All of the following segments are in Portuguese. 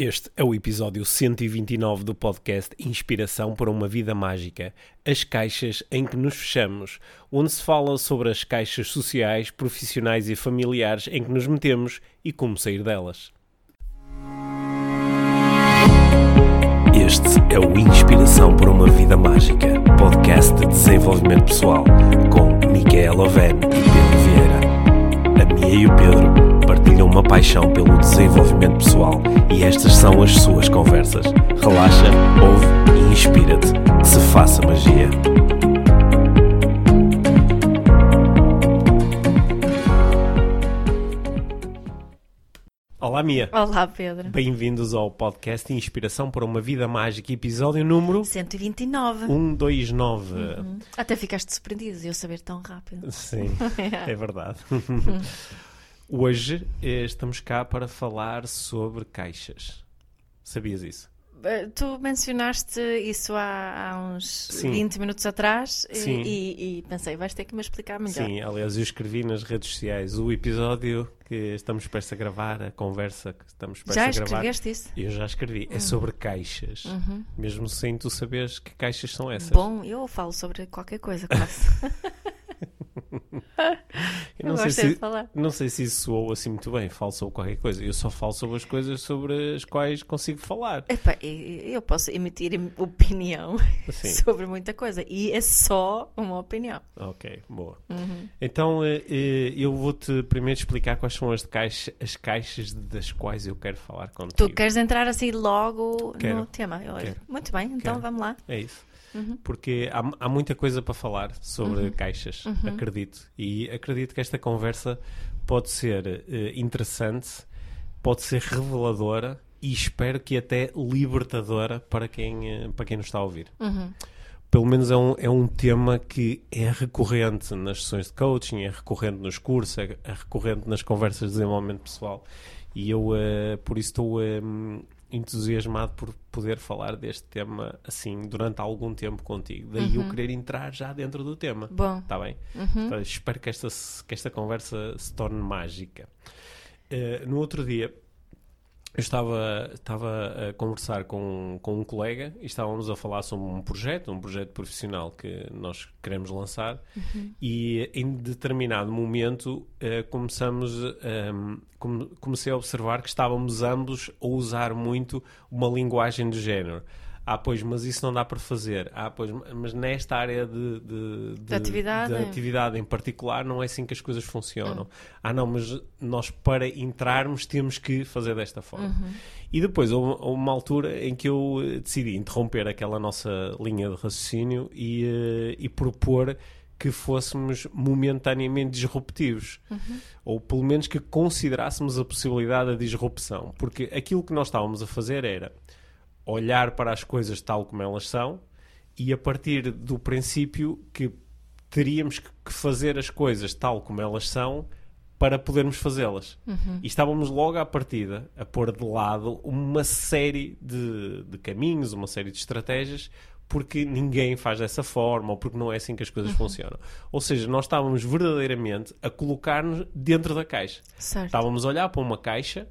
Este é o episódio 129 do podcast Inspiração para uma Vida Mágica, as caixas em que nos fechamos, onde se fala sobre as caixas sociais, profissionais e familiares em que nos metemos e como sair delas. Este é o Inspiração para uma Vida Mágica, podcast de desenvolvimento pessoal, com Micaela Oven e Pedro Vieira. A Mia e o Pedro partilham uma paixão pelo desenvolvimento pessoal e estas são as suas conversas. Relaxa, ouve e inspira-te. Que se faça magia. Olá, Mia. Olá, Pedro. Bem-vindos ao podcast Inspiração para uma Vida Mágica, episódio número 129. 129. Uhum. Até ficaste surpreendido de eu saber tão rápido. Sim, é verdade. Hoje eh, estamos cá para falar sobre caixas. Sabias isso? Uh, Tu mencionaste isso há, há uns Sim. 20 minutos atrás e- Sim. e, e pensei, vais ter que me explicar melhor. Sim, aliás, eu escrevi nas redes sociais o episódio que estamos prestes a gravar, a conversa que estamos prestes Já a gravar. escreveste isso? Eu já escrevi. É sobre caixas. Uhum. Mesmo sem tu saberes que caixas são essas. Bom, eu falo sobre qualquer coisa, quase. não sei, se, não sei se isso soou assim muito bem. Falo sobre qualquer coisa. Eu só falo sobre as coisas sobre as quais consigo falar. Epá, eu posso emitir opinião Sim. sobre muita coisa e é só uma opinião. Ok, boa. Uhum. Então eh, eh, eu vou-te primeiro explicar quais são as, caixa, as caixas das quais eu quero falar contigo. Tu queres entrar assim logo Quero. no tema? Eu- Quero. Muito bem, então Quero. vamos lá. É isso. Uhum. Porque há, há muita coisa para falar sobre caixas, acredito. E acredito que esta conversa pode ser eh, interessante, pode ser reveladora e espero que até libertadora para quem, eh, para quem nos está a ouvir. Uhum. Pelo menos é um, é um tema que é recorrente nas sessões de coaching, é recorrente nos cursos, é, é recorrente nas conversas de desenvolvimento pessoal. E eu, eh, por isso, estou entusiasmado por poder falar deste tema assim durante algum tempo contigo. Daí eu querer entrar já dentro do tema. Bom. Está bem? Uhum. Então, espero que esta, que esta conversa se torne mágica. Eh, no outro dia, eu estava, estava a conversar com, com um colega e estávamos a falar sobre um projeto, um projeto profissional que nós queremos lançar e em determinado momento eh, começamos, ehm, come- comecei a observar que estávamos ambos a usar muito uma linguagem do género. Ah, pois, mas isso não dá para fazer. Ah, pois, mas nesta área de, de, de- atividade. de atividade em particular não é assim que as coisas funcionam. Ah, não, mas nós para entrarmos temos que fazer desta forma. E depois houve, uma altura em que eu eh, decidi interromper aquela nossa linha de raciocínio e, eh, e propor que fôssemos momentaneamente disruptivos. Ou pelo menos que considerássemos a possibilidade da disrupção. Porque aquilo que nós estávamos a fazer era olhar para as coisas tal como elas são e a partir do princípio que teríamos que fazer as coisas tal como elas são para podermos fazê-las. E estávamos logo à partida a pôr de lado uma série de, de caminhos, uma série de estratégias, porque ninguém faz dessa forma ou porque não é assim que as coisas funcionam. Ou seja, nós estávamos verdadeiramente a colocar-nos dentro da caixa. Certo. Estávamos a olhar para uma caixa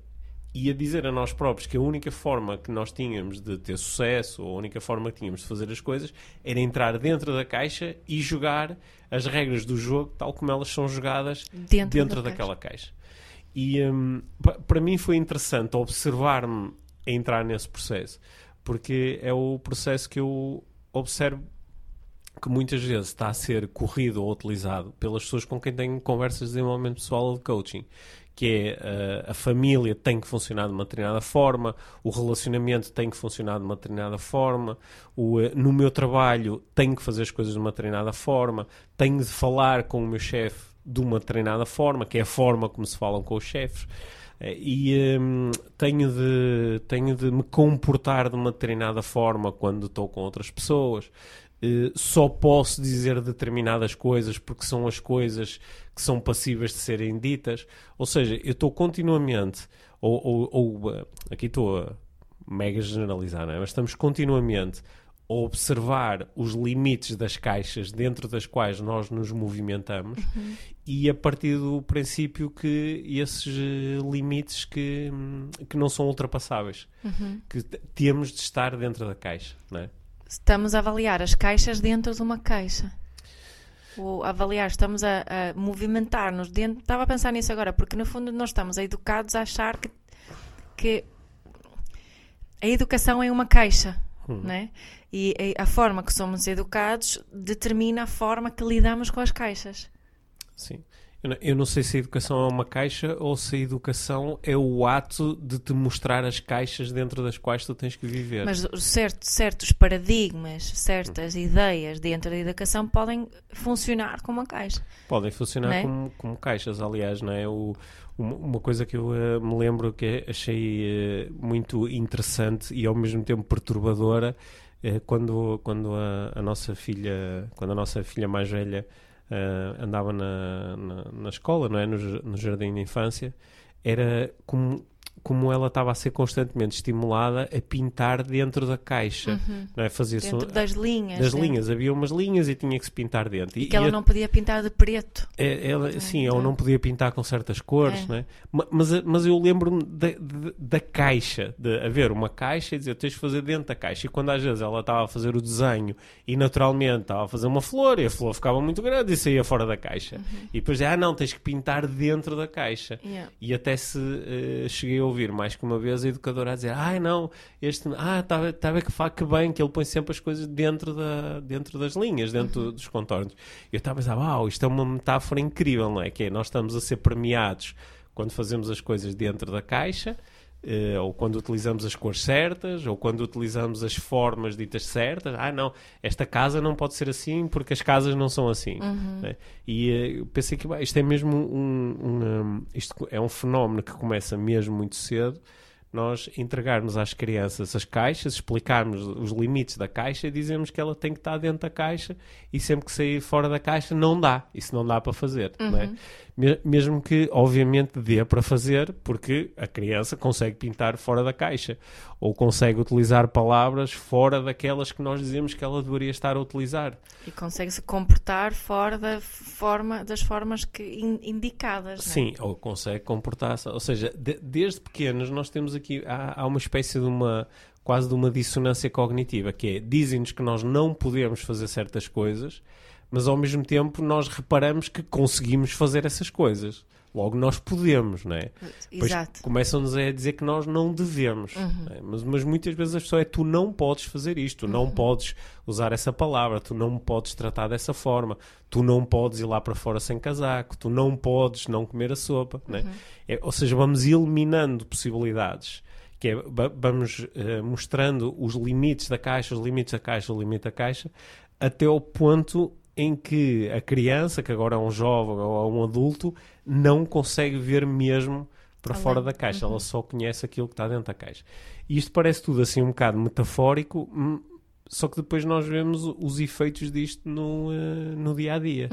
e a dizer a nós próprios que a única forma que nós tínhamos de ter sucesso, ou a única forma que tínhamos de fazer as coisas, era entrar dentro da caixa e jogar as regras do jogo tal como elas são jogadas Dentro dentro, da daquela caixa. E hum, pa- para mim foi interessante observar-me a entrar nesse processo, porque é o processo que eu observo que muitas vezes está a ser corrido ou utilizado pelas pessoas com quem tenho conversas de desenvolvimento pessoal ou de coaching, que é a família tem que funcionar de uma determinada forma, o relacionamento tem que funcionar de uma determinada forma, o, eh, no meu trabalho tenho que fazer as coisas de uma determinada forma, tenho de falar com o meu chefe de uma determinada forma, que é a forma como se falam com os chefes. Eh, E hum, tenho, de, tenho de me comportar de uma determinada forma quando estou com outras pessoas. Eh, só posso dizer determinadas coisas porque são as coisas que são passíveis de serem ditas. Ou seja, eu estou continuamente, ou, ou- ou, eh, aqui estou a mega generalizar, é? mas estamos continuamente observar os limites das caixas dentro das quais nós nos movimentamos Uhum. e a partir do princípio que esses eh, limites que, hum, que não são ultrapassáveis, Uhum. que temos de estar dentro da caixa, não é? Estamos a avaliar as caixas dentro de uma caixa. Ou avaliar, estamos a, a movimentar-nos dentro. Estava a pensar nisso agora, porque no fundo nós estamos educados a achar que, que a educação é uma caixa, Hum. né? E a, a forma que somos educados determina a forma que lidamos com as caixas. Sim. Eu não, eu não sei se a educação é uma caixa ou se a educação é o ato de te mostrar as caixas dentro das quais tu tens que viver. Mas certo, certos paradigmas, certas ideias dentro da educação podem funcionar como uma caixa. Podem funcionar é? como, como caixas, aliás, não é? O, uma, coisa que eu eh, me lembro que achei eh, muito interessante e ao mesmo tempo perturbadora é quando, quando a, a nossa filha, quando a nossa filha mais velha eh, andava na, na, na escola, não é? No, no jardim de infância, era como, como ela estava a ser constantemente estimulada a pintar dentro da caixa, não é? Fazia-se Dentro um- das linhas. das dentro- linhas, havia umas linhas e tinha que se pintar dentro. E E- que e ela a- não podia pintar de preto. é, ela, sim, então- ela não podia pintar com certas cores, É. não é? Ma- Mas, mas eu lembro-me da, da, da caixa, de haver uma caixa e dizer tens de fazer dentro da caixa. E quando às vezes ela estava a fazer o desenho e naturalmente estava a fazer uma flor e a flor ficava muito grande e saía fora da caixa. E depois, ah não, tens que pintar dentro da caixa. Yeah. E até se eh, cheguei a ouvir mais que uma vez a educadora a dizer: Ai não, este, ah, está tá a ver que, fa- que bem que ele põe sempre as coisas dentro, da, dentro das linhas, dentro dos contornos. E eu estava a pensar: Uau, isto é uma metáfora incrível, não é? Que é, nós estamos a ser premiados quando fazemos as coisas dentro da caixa. Eh, ou quando utilizamos as cores certas, ou quando utilizamos as formas ditas certas. Ah, não, esta casa não pode ser assim porque as casas não são assim. né? E eu pensei que bah, isto é mesmo um, um, um, isto é um fenómeno que começa mesmo muito cedo. Nós entregarmos às crianças as caixas, explicarmos os limites da caixa e dizemos que ela tem que estar dentro da caixa e sempre que sair fora da caixa não dá. Isso não dá para fazer. é? Me- Mesmo que, obviamente, dê para fazer, porque a criança consegue pintar fora da caixa ou consegue utilizar palavras fora daquelas que nós dizemos que ela deveria estar a utilizar. E consegue se comportar fora da forma, das formas que in- indicadas. não é? Sim, ou consegue comportar-se. Ou seja, de- desde pequenos nós temos aqui, há, há uma espécie de uma, quase de uma dissonância cognitiva, que é, dizem-nos que nós não podemos fazer certas coisas, mas ao mesmo tempo nós reparamos que conseguimos fazer essas coisas. Logo, nós podemos, não é? Exato. começam-nos a dizer que nós não devemos. não é? Mas, mas muitas vezes a pessoa é tu não podes fazer isto, tu não podes usar essa palavra, tu não podes tratar dessa forma, tu não podes ir lá para fora sem casaco, tu não podes não comer a sopa. não é? É, ou seja, vamos eliminando possibilidades. Que é, va- vamos eh, mostrando os limites da caixa, os limites da caixa, o limite da caixa, até ao ponto em que a criança, que agora é um jovem ou é um adulto, não consegue ver mesmo para Além. fora da caixa. Ela só conhece aquilo que está dentro da caixa. E isto parece tudo assim um bocado metafórico, hum, só que depois nós vemos os efeitos disto no, eh, no dia a dia.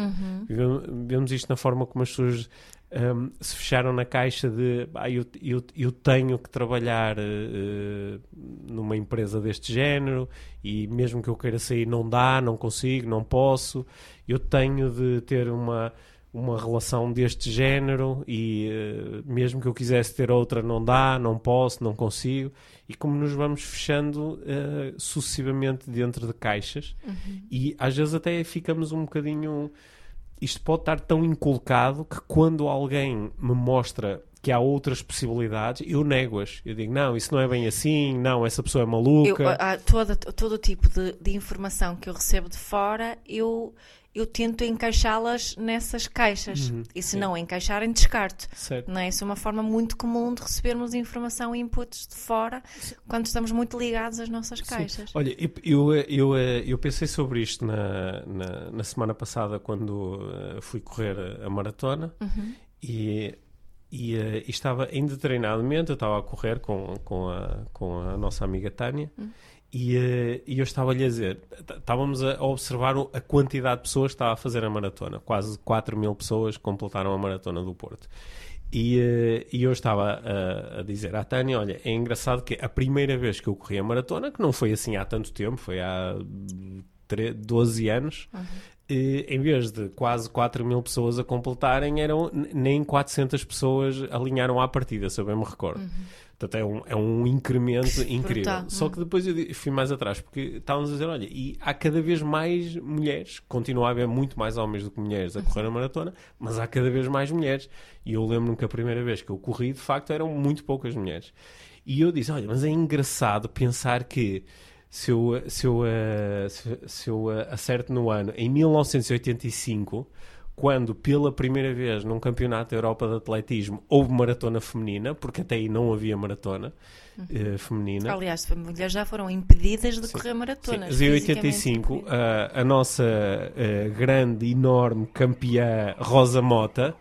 Vemos- Vemos isto na forma como as pessoas hum, se fecharam na caixa de ah, eu, eu, eu tenho que trabalhar eh, numa empresa deste género e mesmo que eu queira sair não dá, não consigo, não posso. Eu tenho de ter uma, uma relação deste género e eh, mesmo que eu quisesse ter outra não dá, não posso, não consigo. E como nos vamos fechando eh, sucessivamente dentro de caixas e às vezes até ficamos um bocadinho isto pode estar tão inculcado que quando alguém me mostra que há outras possibilidades, eu nego-as. Eu digo, não, isso não é bem assim, não, essa pessoa é Eu, maluca. há toda, todo o tipo de, de informação que eu recebo de fora, eu, eu tento encaixá-las nessas caixas. Uhum, e se sim. não encaixarem, descarto. certo. Não é? Isso é uma forma muito comum de recebermos informação e inputs de fora quando estamos muito ligados às nossas caixas. Olha, eu, eu, eu, eu pensei sobre isto na, na, na semana passada quando eh, fui correr a, maratona e, e, eh, e estava indeterminadamente, eu estava a correr com, com, a, com a nossa amiga Tânia e, eh, e eu estava-lhe a dizer, estávamos a observar a quantidade de pessoas que estava a fazer a maratona, quase 4 mil pessoas completaram a maratona do Porto. E, uh, e eu estava a, a, dizer à Tânia: olha, é engraçado que a primeira vez que eu corri a maratona, que não foi assim há tanto tempo, foi há 13, 12 anos, uhum. E, em vez de quase 4 mil pessoas a completarem, eram nem 400 pessoas alinharam à partida, se eu bem me recordo. Uhum. Portanto, é um, é um incremento incrível. Brutal. Só que depois eu fui mais atrás, porque estávamos a dizer: olha, e há cada vez mais mulheres, continua a haver muito mais homens do que mulheres a correr a maratona, mas há cada vez mais mulheres. E eu lembro-me que a primeira vez que eu corri, de facto, eram muito poucas mulheres. E eu disse: olha, mas é engraçado pensar que se eu, se eu, uh, se, se eu uh, acerto no ano, em 1985, quando pela primeira vez num campeonato da Europa de atletismo houve maratona feminina, porque até aí não havia maratona uh, feminina. Aliás, as mulheres já foram impedidas de Sim. correr maratonas. Sim. Em 85, a, a nossa grande, enorme campeã Rosa Mota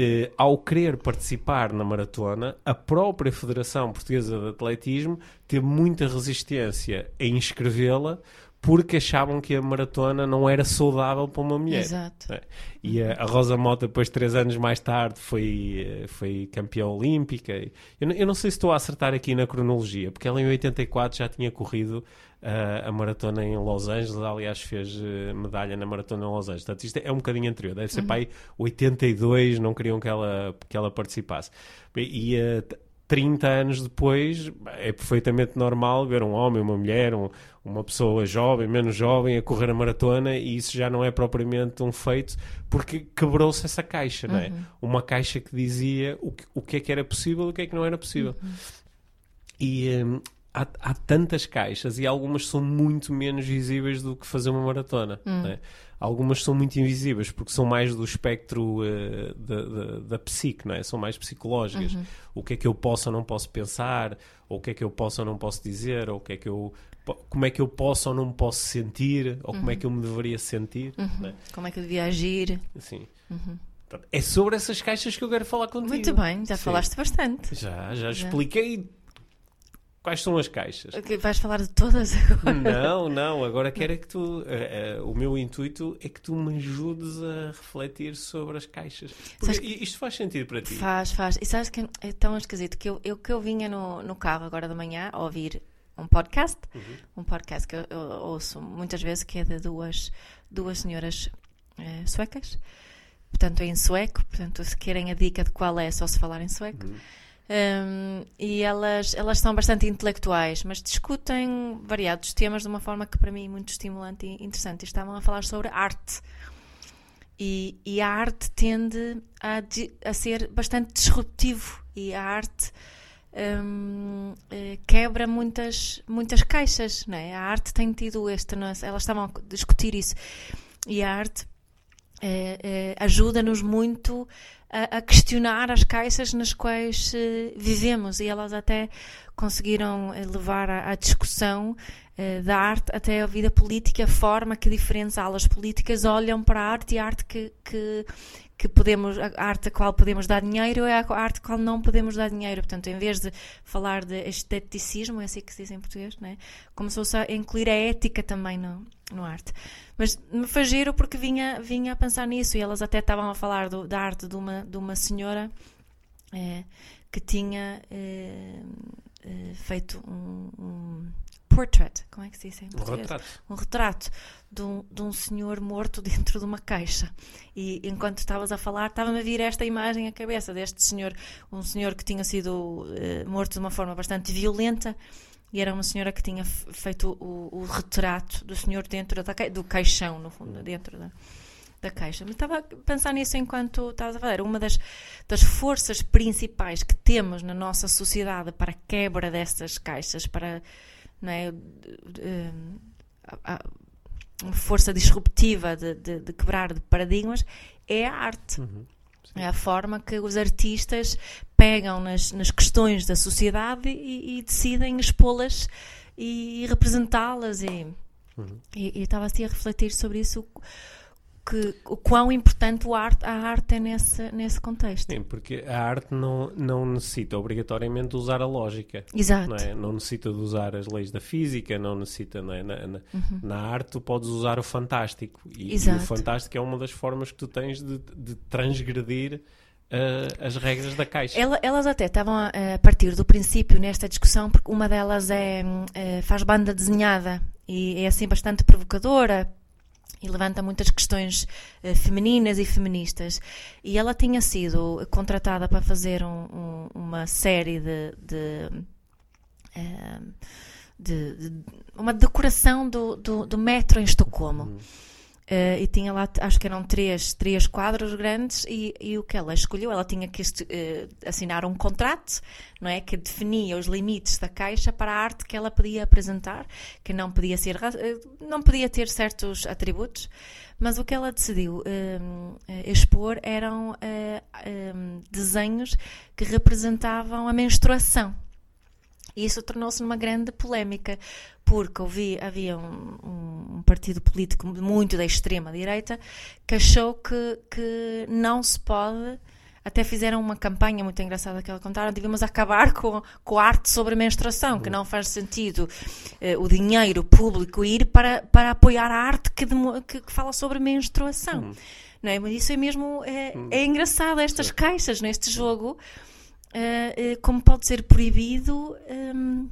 eh, ao querer participar na maratona, a própria Federação Portuguesa de Atletismo teve muita resistência em inscrevê-la porque achavam que a maratona não era saudável para uma mulher. Exato. É. E a, Rosa Mota, depois, três anos mais tarde, foi, eh, foi campeã olímpica. Eu, eu, não sei se estou a acertar aqui na cronologia, porque ela em 84 já tinha corrido uh, a maratona em Los Angeles, aliás, fez uh, medalha na maratona em Los Angeles. Portanto, isto é um bocadinho anterior, deve ser uhum. para aí 82, não queriam que ela, que ela participasse. E uh, 30 anos depois, é perfeitamente normal ver um homem, uma mulher, um, uma pessoa jovem, menos jovem, a correr a maratona e isso já não é propriamente um feito porque quebrou-se essa caixa, uhum. não é? Uhum. Uma caixa que dizia o que, o que é que era possível e o que é que não era possível. Uhum. E um, há, há, tantas caixas e algumas são muito menos visíveis do que fazer uma maratona. Uhum. É? Algumas são muito invisíveis porque são mais do espectro uh, da, da, da, psique, não é? são mais psicológicas. Uhum. O que é que eu posso ou não posso pensar, ou o que é que eu posso ou não posso dizer, ou o que é que eu como é que eu posso ou não posso sentir, ou uhum. como é que eu me deveria sentir. Uhum. É? Como é que eu devia agir. Sim. Uhum. É sobre essas caixas que eu quero falar contigo. Muito bem, já Sim. falaste bastante. Já, já, já expliquei Quais são as caixas? Vais falar de todas agora? Não, não. Agora quero é que tu. Uh, uh, o meu intuito é que tu me ajudes a refletir sobre as caixas. Porque que... isto faz sentido para ti? Faz, faz. E sabes que é tão esquisito que eu, eu, que eu vinha no, no carro agora de manhã a ouvir um podcast, uhum. um podcast que eu, eu, ouço muitas vezes, que é de duas, duas senhoras uh, suecas. Portanto, é em sueco. Portanto, se querem a dica de qual é, é só se falar em sueco. Uhum. Um, e elas, elas são bastante intelectuais, mas discutem variados temas de uma forma que para mim é muito estimulante e interessante. E estavam a falar sobre arte. E, e a arte tende a, a, ser bastante disruptivo e a arte um, eh, quebra muitas, muitas caixas. Não é? A arte tem tido este. Elas estavam a discutir isso. E a arte é, é, ajuda-nos muito a, a, questionar as caixas nas quais vivemos e elas até conseguiram levar à, discussão uh, da arte até a vida política, a forma que diferentes alas políticas olham para a arte e a arte que, que, que podemos, a arte a qual podemos dar dinheiro é a arte a qual não podemos dar dinheiro. Portanto, em vez de falar de esteticismo, é assim que se diz em português, né? começou-se a incluir a ética também no, no arte. Mas me foi giro porque vinha, vinha a pensar nisso e elas até estavam a falar do, da arte de uma, de uma senhora é, que tinha é, é, feito um, um, portrait, como é que se diz em português? Um retrato. Um retrato de um, de um senhor morto dentro de uma caixa. E enquanto estavas a falar, estava-me a vir esta imagem à cabeça deste senhor, um senhor que tinha sido morto de uma forma bastante violenta e era uma senhora que tinha feito o, o retrato do senhor dentro da do caixão, no fundo, dentro da, da caixa. Mas estava a pensar nisso enquanto estavas a falar. Uma das, das forças principais que temos na nossa sociedade para a quebra destas caixas, para não é, a, a, uma força disruptiva de, de, de, quebrar de paradigmas, é a arte. Uhum. É a forma que os artistas pegam nas, nas questões da sociedade e, e decidem expô-las e representá-las. E, uhum. e, e estava assim a refletir sobre isso que, o quão importante o arte, a arte é nesse, nesse contexto. Sim, porque a arte não, não necessita obrigatoriamente de usar a lógica. Exato. Não, é? não necessita de usar as leis da física, não necessita. Não é? na, na, uhum. na arte tu podes usar o fantástico. E, e, o fantástico é uma das formas que tu tens de, de transgredir uh, as regras da caixa. Ela, elas até estavam a, a, partir do princípio nesta discussão, porque uma delas é, é faz banda desenhada e é assim bastante provocadora e levanta muitas questões uh, femininas e feministas. E ela tinha sido contratada para fazer um, um, uma série de, de, uh, de, de, uma decoração do, do, do metro em Estocolmo. Uhum. Uh, e tinha lá, acho que eram três, três quadros grandes, e, e o que ela escolheu, ela tinha que uh, assinar um contrato, não é? Que definia os limites da caixa para a arte que ela podia apresentar, que não podia ser, uh, não podia ter certos atributos, mas o que ela decidiu expor eram desenhos que representavam a menstruação. E isso tornou-se numa grande polémica, porque ouvi, havia um, um, partido político muito da extrema-direita que achou que, que não se pode. Até fizeram uma campanha muito engraçada que ela contaram: devemos acabar com, com a arte sobre a menstruação, que não faz sentido uh, o dinheiro público ir para, para apoiar a arte que, que, que fala sobre menstruação. Uhum. Não é? Mas isso é mesmo. É, uhum. é engraçado, estas caixas neste jogo uh, como pode ser proibido. Um,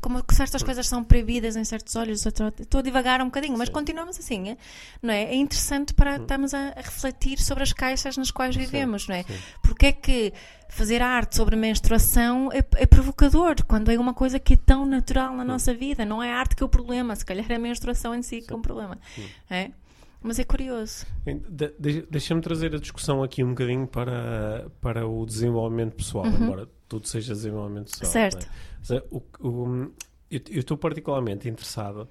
como certas coisas são proibidas em certos olhos, estou a divagar um bocadinho, mas Sim. continuamos assim, é? não é? É interessante para hum. estarmos a, refletir sobre as caixas nas quais vivemos, Sim. não é? Sim. Porque é que fazer arte sobre menstruação é, é, provocador, quando é uma coisa que é tão natural na nossa vida, não é a arte que é o problema, se calhar é a menstruação em si que é um problema, é? Mas é curioso. De, Deixa-me trazer a discussão aqui um bocadinho para, para o desenvolvimento pessoal, uhum. embora tudo seja desenvolvimento pessoal. É? Certo. É? O, o, eu estou particularmente interessado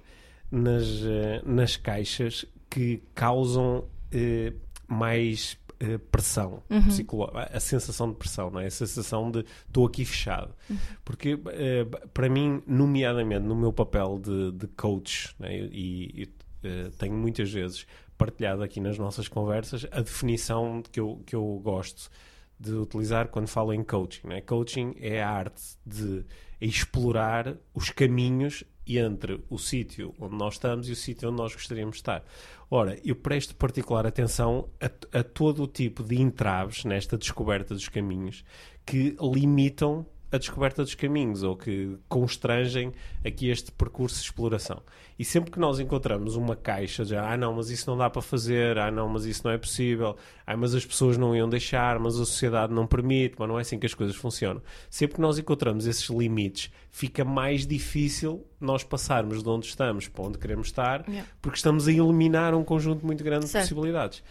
nas, eh, nas caixas que causam eh, mais eh, pressão uhum. psicológica, a sensação de pressão, não é? a sensação de estou aqui fechado. Uhum. Porque, eh, para mim, nomeadamente no meu papel de, de coach, é? e, e eh, tenho muitas vezes partilhado aqui nas nossas conversas a definição que eu, que eu gosto de utilizar quando falo em coaching. Né? Coaching é a arte de explorar os caminhos entre o sítio onde nós estamos e o sítio onde nós gostaríamos de estar. Ora, eu presto particular atenção a, a todo o tipo de entraves nesta descoberta dos caminhos que limitam a descoberta dos caminhos ou que constrangem aqui este percurso de exploração. E sempre que nós encontramos uma caixa de ah não, mas isso não dá para fazer, ah não, mas isso não é possível, ah mas as pessoas não iam deixar, mas a sociedade não permite, mas não é assim que as coisas funcionam. Sempre que nós encontramos esses limites, fica mais difícil nós passarmos de onde estamos para onde queremos estar, yeah. porque estamos a eliminar um conjunto muito grande certo. de possibilidades.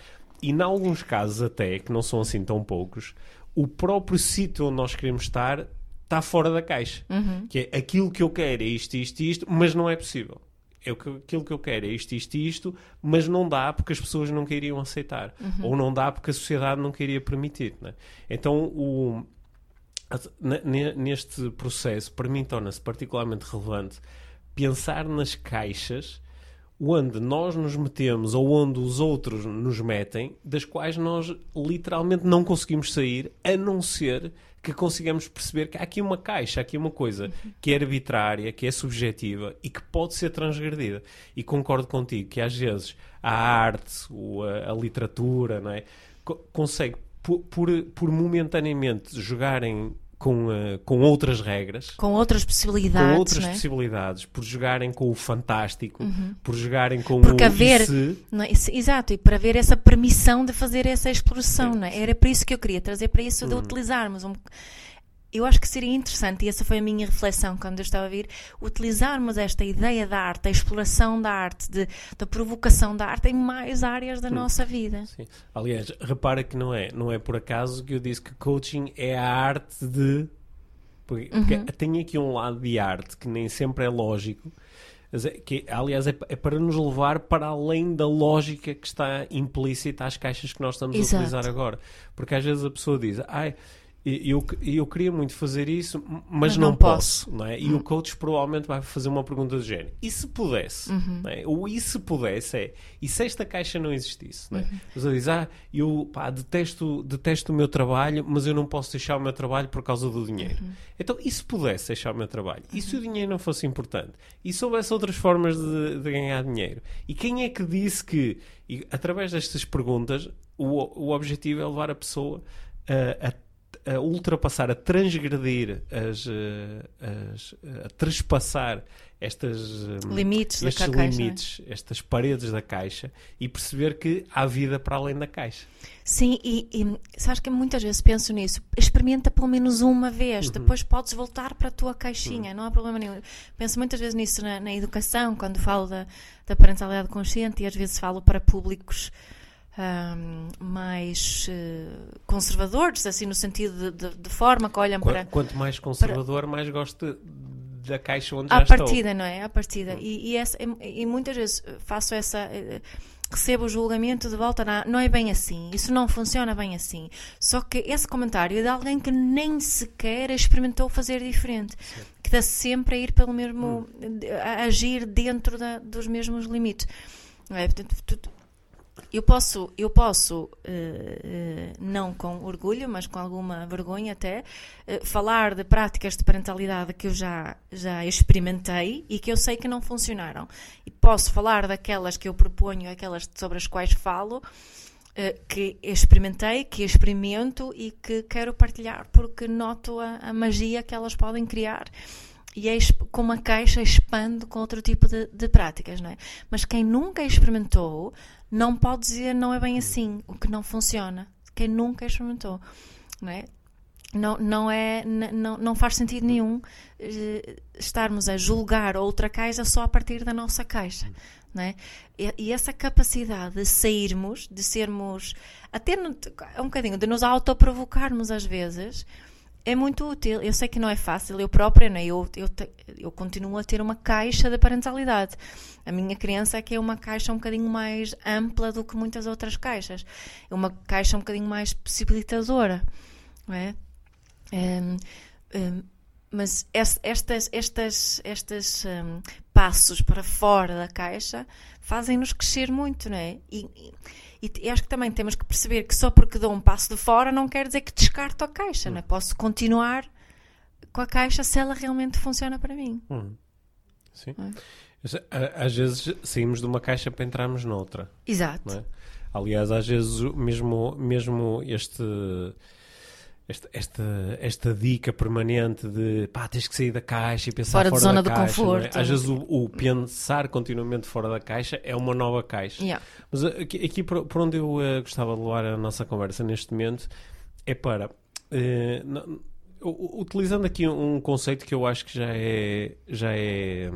E, em alguns casos, até, que não são assim tão poucos, o próprio sítio onde nós queremos estar está fora da caixa. Uhum. Que é aquilo que eu quero é isto, isto, isto, mas não é possível. É aquilo que eu quero é isto, isto, isto, mas não dá porque as pessoas não queriam aceitar. Uhum. Ou não dá porque a sociedade não queria permitir. Né? Então, o, neste processo, para mim, torna-se particularmente relevante pensar nas caixas onde nós nos metemos ou onde os outros nos metem, das quais nós literalmente não conseguimos sair, a não ser que consigamos perceber que há aqui uma caixa, há aqui uma coisa que é arbitrária, que é subjetiva e que pode ser transgredida. E concordo contigo que às vezes a arte, a, a literatura, não é? consegue, por, por momentaneamente jogarem com, uh, com outras regras, com outras possibilidades, com outras é? possibilidades, por jogarem com o fantástico, uhum. por jogarem com Porque o haver, é? exato, e para haver essa permissão de fazer essa exploração, é? Era para isso que eu queria trazer para isso de uhum. utilizarmos um eu acho que seria interessante, e essa foi a minha reflexão quando eu estava a vir, utilizarmos esta ideia da arte, da exploração da arte, de, da provocação da arte em mais áreas da Sim. nossa vida. Sim. Aliás, repara que não é, não é por acaso que eu disse que coaching é a arte de. Porque, uhum. tem aqui um lado de arte que nem sempre é lógico. É, que, aliás, é, é, para nos levar para além da lógica que está implícita às caixas que nós estamos Exato. a utilizar agora. Porque às vezes a pessoa diz, ai, eu, eu queria muito fazer isso, mas, mas não, não, posso. posso. não é? E o coach provavelmente vai fazer uma pergunta do género: e se pudesse? Uhum. É? Ou e se pudesse? É, e se esta caixa não existisse? Não é? Uhum. Você diz: ah, eu pá, detesto, detesto o meu trabalho, mas eu não posso deixar o meu trabalho por causa do dinheiro. Uhum. Então, e se pudesse deixar o meu trabalho? E se o dinheiro não fosse importante? E se houvesse outras formas de, de ganhar dinheiro? E quem é que disse que, e, através destas perguntas, o, o objetivo é levar a pessoa a, a a ultrapassar, a transgredir, as, as, a trespassar estas, limites estes da limites, caixa. estas paredes da caixa e perceber que há vida para além da caixa. Sim, e, e sabes que muitas vezes penso nisso. Experimenta pelo menos uma vez, uhum. depois podes voltar para a tua caixinha, uhum. não há problema nenhum. Penso muitas vezes nisso na, na educação, quando falo da, da parentalidade consciente, e às vezes falo para públicos um, mais uh, conservadores, assim, no sentido de, de, de forma que olham Qu para. Quanto mais conservador, para... mais gosto da caixa onde à já partida, estou. não é? À partida. Hum. E, e, essa, e, muitas vezes faço essa. Eh, recebo o julgamento de volta, não, não é bem assim, isso não funciona bem assim. Só que esse comentário é de alguém que nem sequer experimentou fazer diferente, Sim. que está sempre a ir pelo mesmo, hum. a agir dentro da, dos mesmos limites. É? Portanto, eu posso, eu posso uh, uh, não com orgulho, mas com alguma vergonha até, uh, falar de práticas de parentalidade que eu já, já experimentei e que eu sei que não funcionaram. E posso falar daquelas que eu proponho, aquelas sobre as quais falo, que experimentei, que experimento e que quero partilhar porque noto a, a magia que elas podem criar e é com uma caixa expando com outro tipo de, de, práticas, não é? Mas quem nunca experimentou não pode dizer não é bem assim, o que não funciona. Quem nunca experimentou, não é? Não, não, é, não, não faz sentido nenhum uh, estarmos a julgar outra caixa só a partir da nossa caixa. Não é? e, e essa capacidade de sairmos, de sermos, até no, um bocadinho, de nos autoprovocarmos às vezes, é muito útil. Eu sei que não é fácil, eu própria, né? eu, eu, eu continuo a ter uma caixa de parentalidade. A minha criança é que é uma caixa um bocadinho mais ampla do que muitas outras caixas. É uma caixa um bocadinho mais possibilitadora. Não é? Um, um, mas estas, estas, estas um, passos para fora da caixa fazem-nos crescer muito, não é? E, e, e, acho que também temos que perceber que só porque dou um passo de fora não quer dizer que descarto a caixa, hum. não é? Posso continuar com a caixa se ela realmente funciona para mim. Hum. Sim. É? Às vezes saímos de uma caixa para entrarmos noutra. Exato. É? Aliás, às vezes mesmo, mesmo este esta, esta, esta dica permanente de pá, tens que sair da caixa e pensar fora, fora de zona da do caixa. É? Conforto. É? Às vezes o, o, pensar continuamente fora da caixa é uma nova caixa. Yeah. Mas aqui, aqui por, por, onde eu uh, gostava de levar a nossa conversa neste momento é para. Uh, não, utilizando aqui um conceito que eu acho que já é, já é,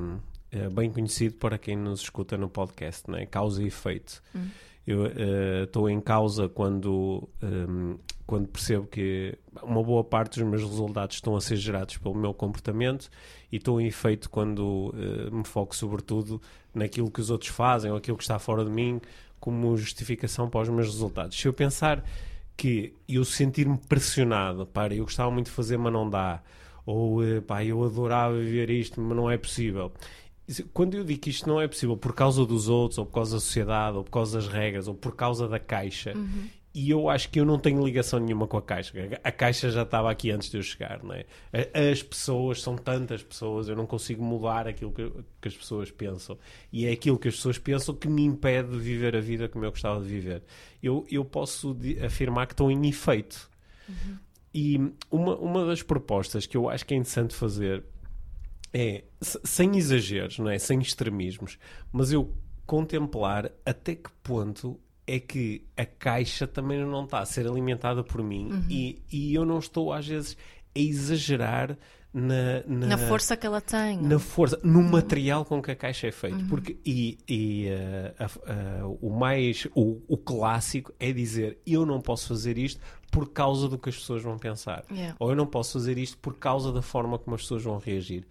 é bem conhecido para quem nos escuta no podcast, né? causa e efeito. Hum. Eu estou uh, em causa quando um, quando percebo que uma boa parte dos meus resultados estão a ser gerados pelo meu comportamento e estou em efeito quando uh, me foco sobretudo naquilo que os outros fazem ou aquilo que está fora de mim como justificação para os meus resultados. Se eu pensar que eu sentir-me pressionado, para eu gostava muito de fazer, mas não dá, ou uh, pá, eu adorava viver isto, mas não é possível. Quando eu digo que isto não é possível por causa dos outros, ou por causa da sociedade, ou por causa das regras, ou por causa da caixa, uhum e eu acho que eu não tenho ligação nenhuma com a caixa. A caixa já estava aqui antes de eu chegar, não é? As pessoas, são tantas pessoas, eu não consigo mudar aquilo que, que, as pessoas pensam. E é aquilo que as pessoas pensam que me impede de viver a vida como eu gostava de viver. Eu, eu posso afirmar que estou em efeito. Uhum. E uma, uma das propostas que eu acho que é interessante fazer é, sem exageros, não é? Sem extremismos, mas eu contemplar até que ponto é que a caixa também não está a ser alimentada por mim uhum. e, e eu não estou às vezes a exagerar na, na, na, força que ela tem. Na força, no uhum. material com que a caixa é feita. Uhum. Porque, e, e uh, uh, uh, o mais, o, o, clássico é dizer eu não posso fazer isto por causa do que as pessoas vão pensar. Yeah. Ou eu não posso fazer isto por causa da forma como as pessoas vão reagir.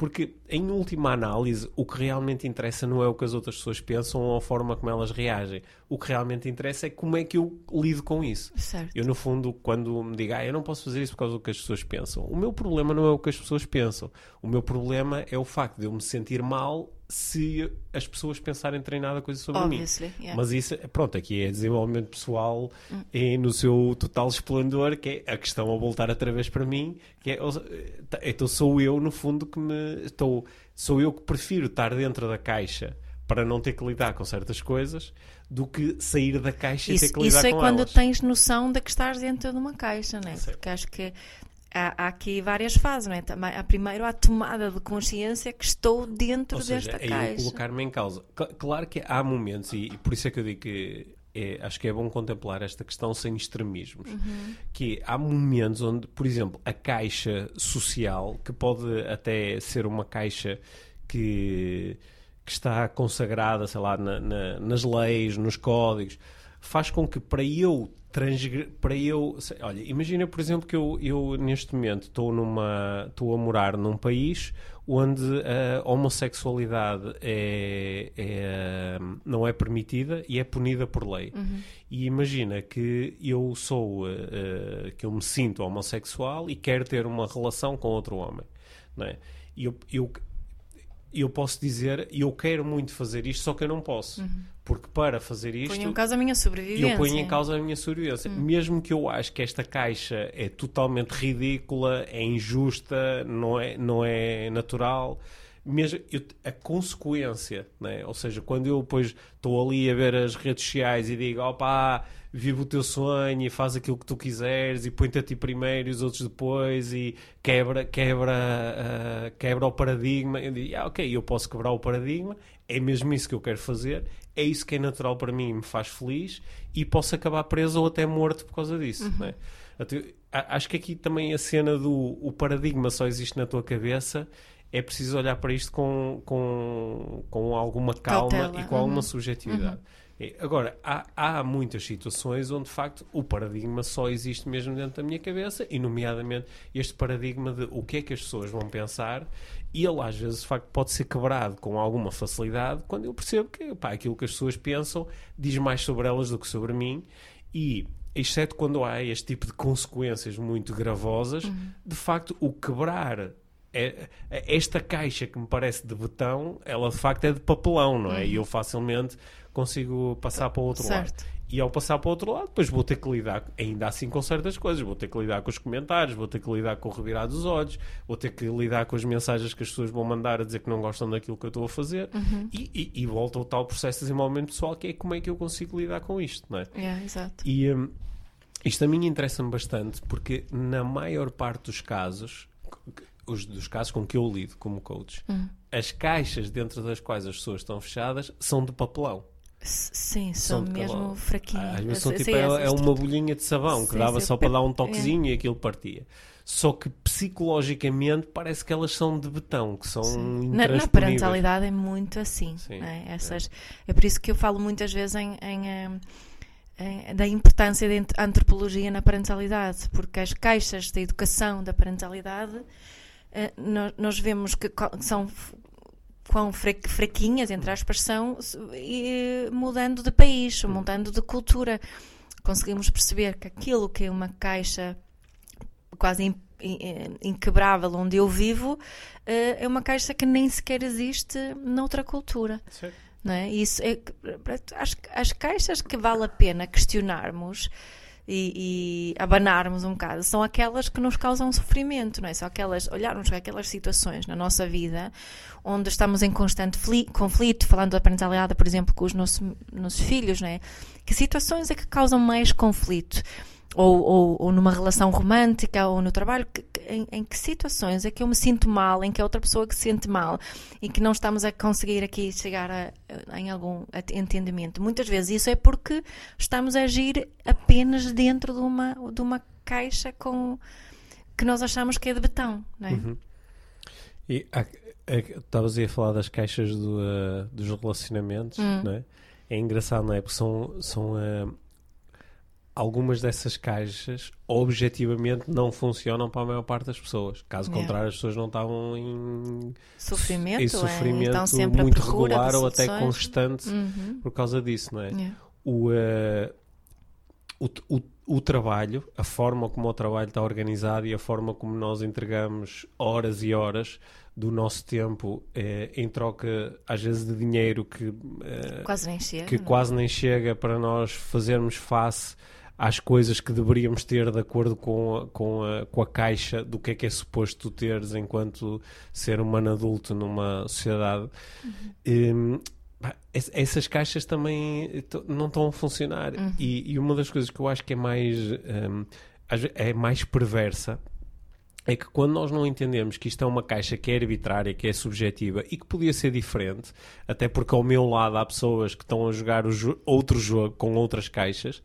Porque, em última análise, o que realmente interessa não é o que as outras pessoas pensam ou a forma como elas reagem. O que realmente interessa é como é que eu lido com isso. Certo. Eu, no fundo, quando me digo, ah, eu não posso fazer isso por causa do que as pessoas pensam, o meu problema não é o que as pessoas pensam. O meu problema é o facto de eu me sentir mal se as pessoas pensarem treinada coisa sobre Obviously, mim. Yeah. Mas isso, pronto, aqui é desenvolvimento pessoal mm. e no seu total esplendor, que é a questão a voltar outra vez para mim, que é, então sou eu, no fundo, que me estou, sou eu que prefiro estar dentro da caixa para não ter que lidar com certas coisas do que sair da caixa isso, e ter que lidar isso é com quando elas. tens noção de que estás dentro de uma caixa, não é? Sim. Porque acho que há, há aqui várias fases, não é? Também, a primeiro a tomada de consciência que estou dentro Ou seja, desta é eu caixa. colocar-me em causa. Cl- Claro que há momentos, e, e por isso é que eu digo que é- acho que é bom contemplar esta questão sem extremismos. Uhum. Que há momentos onde, por exemplo, a caixa social, que pode até ser uma caixa que, que está consagrada, sei lá, na- na- nas leis, nos códigos, faz com que para eu transgre... para eu, olha, imagina por exemplo que eu, eu neste momento estou numa estou a morar num país onde a homossexualidade é, é, não é permitida e é punida por lei. E imagina que eu sou eh, que eu me sinto homossexual e quero ter uma relação com outro homem, não é? Eu, eu eu posso dizer, eu quero muito fazer isto, só que eu não posso. Porque para fazer isto, Ponho em causa a minha sobrevivência. eu ponho em causa a minha sobrevivência. Mesmo que eu acho que esta caixa é totalmente ridícula, é injusta, não é, não é natural. Mesmo eu- a consequência, né? ou seja, quando eu depois estou ali a ver as redes sociais e digo, opá, vive o teu sonho e faz aquilo que tu quiseres e põe-te a ti primeiro e os outros depois e quebra, quebra, ah, quebra o paradigma. Eu digo, ah, ok, eu posso quebrar o paradigma, é mesmo isso que eu quero fazer, é isso que é natural para mim e me faz feliz e posso acabar preso ou até morto por causa disso. né? Até- a- Acho que aqui também a cena do o paradigma só existe na tua cabeça. É preciso olhar para isto com, com, com alguma calma Cautela. e com alguma Uhum. subjetividade. É, Agora, há, há muitas situações onde, de facto, o paradigma só existe mesmo dentro da minha cabeça, e, nomeadamente, este paradigma de o que é que as pessoas vão pensar, e ele, às vezes, de facto, pode ser quebrado com alguma facilidade quando eu percebo que pá, aquilo que as pessoas pensam diz mais sobre elas do que sobre mim, e, exceto quando há este tipo de consequências muito gravosas, de facto, o quebrar é- é- esta caixa que me parece de betão, ela de facto é de papelão, não é? E eu facilmente consigo passar para o outro Certo. lado. E ao passar para o outro lado, depois vou ter que lidar ainda assim com certas coisas. Vou ter que lidar com os comentários, vou ter que lidar com o revirar dos olhos, vou ter que lidar com as mensagens que as pessoas vão mandar a dizer que não gostam daquilo que eu estou a fazer. E, e, e volta ao tal processo de desenvolvimento pessoal que é como é que eu consigo lidar com isto, não é? Yeah, exato. E hum, isto a mim interessa-me bastante porque na maior parte dos casos, os dos casos com que eu lido como coach, as caixas dentro das quais as pessoas estão fechadas são de papelão. Sim, São mesmo papelão. fraquinha. Às vezes Eu são tipo, é, é uma bolhinha de sabão que Sim, dava sim, só para dar um é. toquezinho e aquilo partia. Só que psicologicamente parece que elas são de betão, que são. Na, na parentalidade é muito assim. Sim, né? Essas, é. por isso que eu falo muitas vezes em, em, em- da importância da ant- antropologia na parentalidade, porque as caixas da educação da parentalidade nós, nós vemos que são quão fra- fraquinhas, entre aspas, são e, eh, mudando de país, mudando de cultura. Conseguimos perceber que aquilo que é uma caixa quase eh, inquebrável onde eu vivo eh, é uma caixa que nem sequer existe noutra cultura. Certo. Não é? Isso é, as, as caixas que vale a pena questionarmos e, e abanarmos um bocado são aquelas que nos causam sofrimento, não é? São aquelas, olharmos para aquelas situações na nossa vida onde estamos em constante fli- conflito, falando da parentalidade, por exemplo, com os nossos, nossos filhos, não é? Que situações é que causam mais conflito? Ou, ou, ou numa relação romântica ou no trabalho, que- que- em, em que situações é que eu me sinto mal, em que a outra pessoa que se sente mal e que não estamos a conseguir aqui chegar a, a- em algum entendimento. Muitas vezes isso é porque estamos a agir apenas dentro de uma, de uma caixa com que nós achamos que é de betão, não é? Uhum. E é- estavas aí a falar das caixas do, ah, dos relacionamentos, Hum. não é? É engraçado, não é? Porque são, são ah, algumas dessas caixas objetivamente não funcionam para a maior parte das pessoas. Caso Yeah. contrário, as pessoas não estavam em, Sofrimento, em é, sofrimento à muito regular ou até constante Uhum. por causa disso, não é? Yeah. o, eh, o, o, o trabalho, a forma como o trabalho está organizado e a forma como nós entregamos horas e horas do nosso tempo eh, em troca, às vezes, de dinheiro que, eh, Quase nem chega. que é? quase nem chega para nós fazermos face às coisas que deveríamos ter de acordo com a, com a, com a caixa do que é que é suposto tu teres enquanto ser humano adulto numa sociedade. Uhum. Hum, essas caixas também não estão a funcionar. Uhum. E, e, uma das coisas que eu acho que é mais, um, é mais perversa é que quando nós não entendemos que isto é uma caixa que é arbitrária, que é subjetiva e que podia ser diferente, até porque ao meu lado há pessoas que estão a jogar jo outro jogo com outras caixas,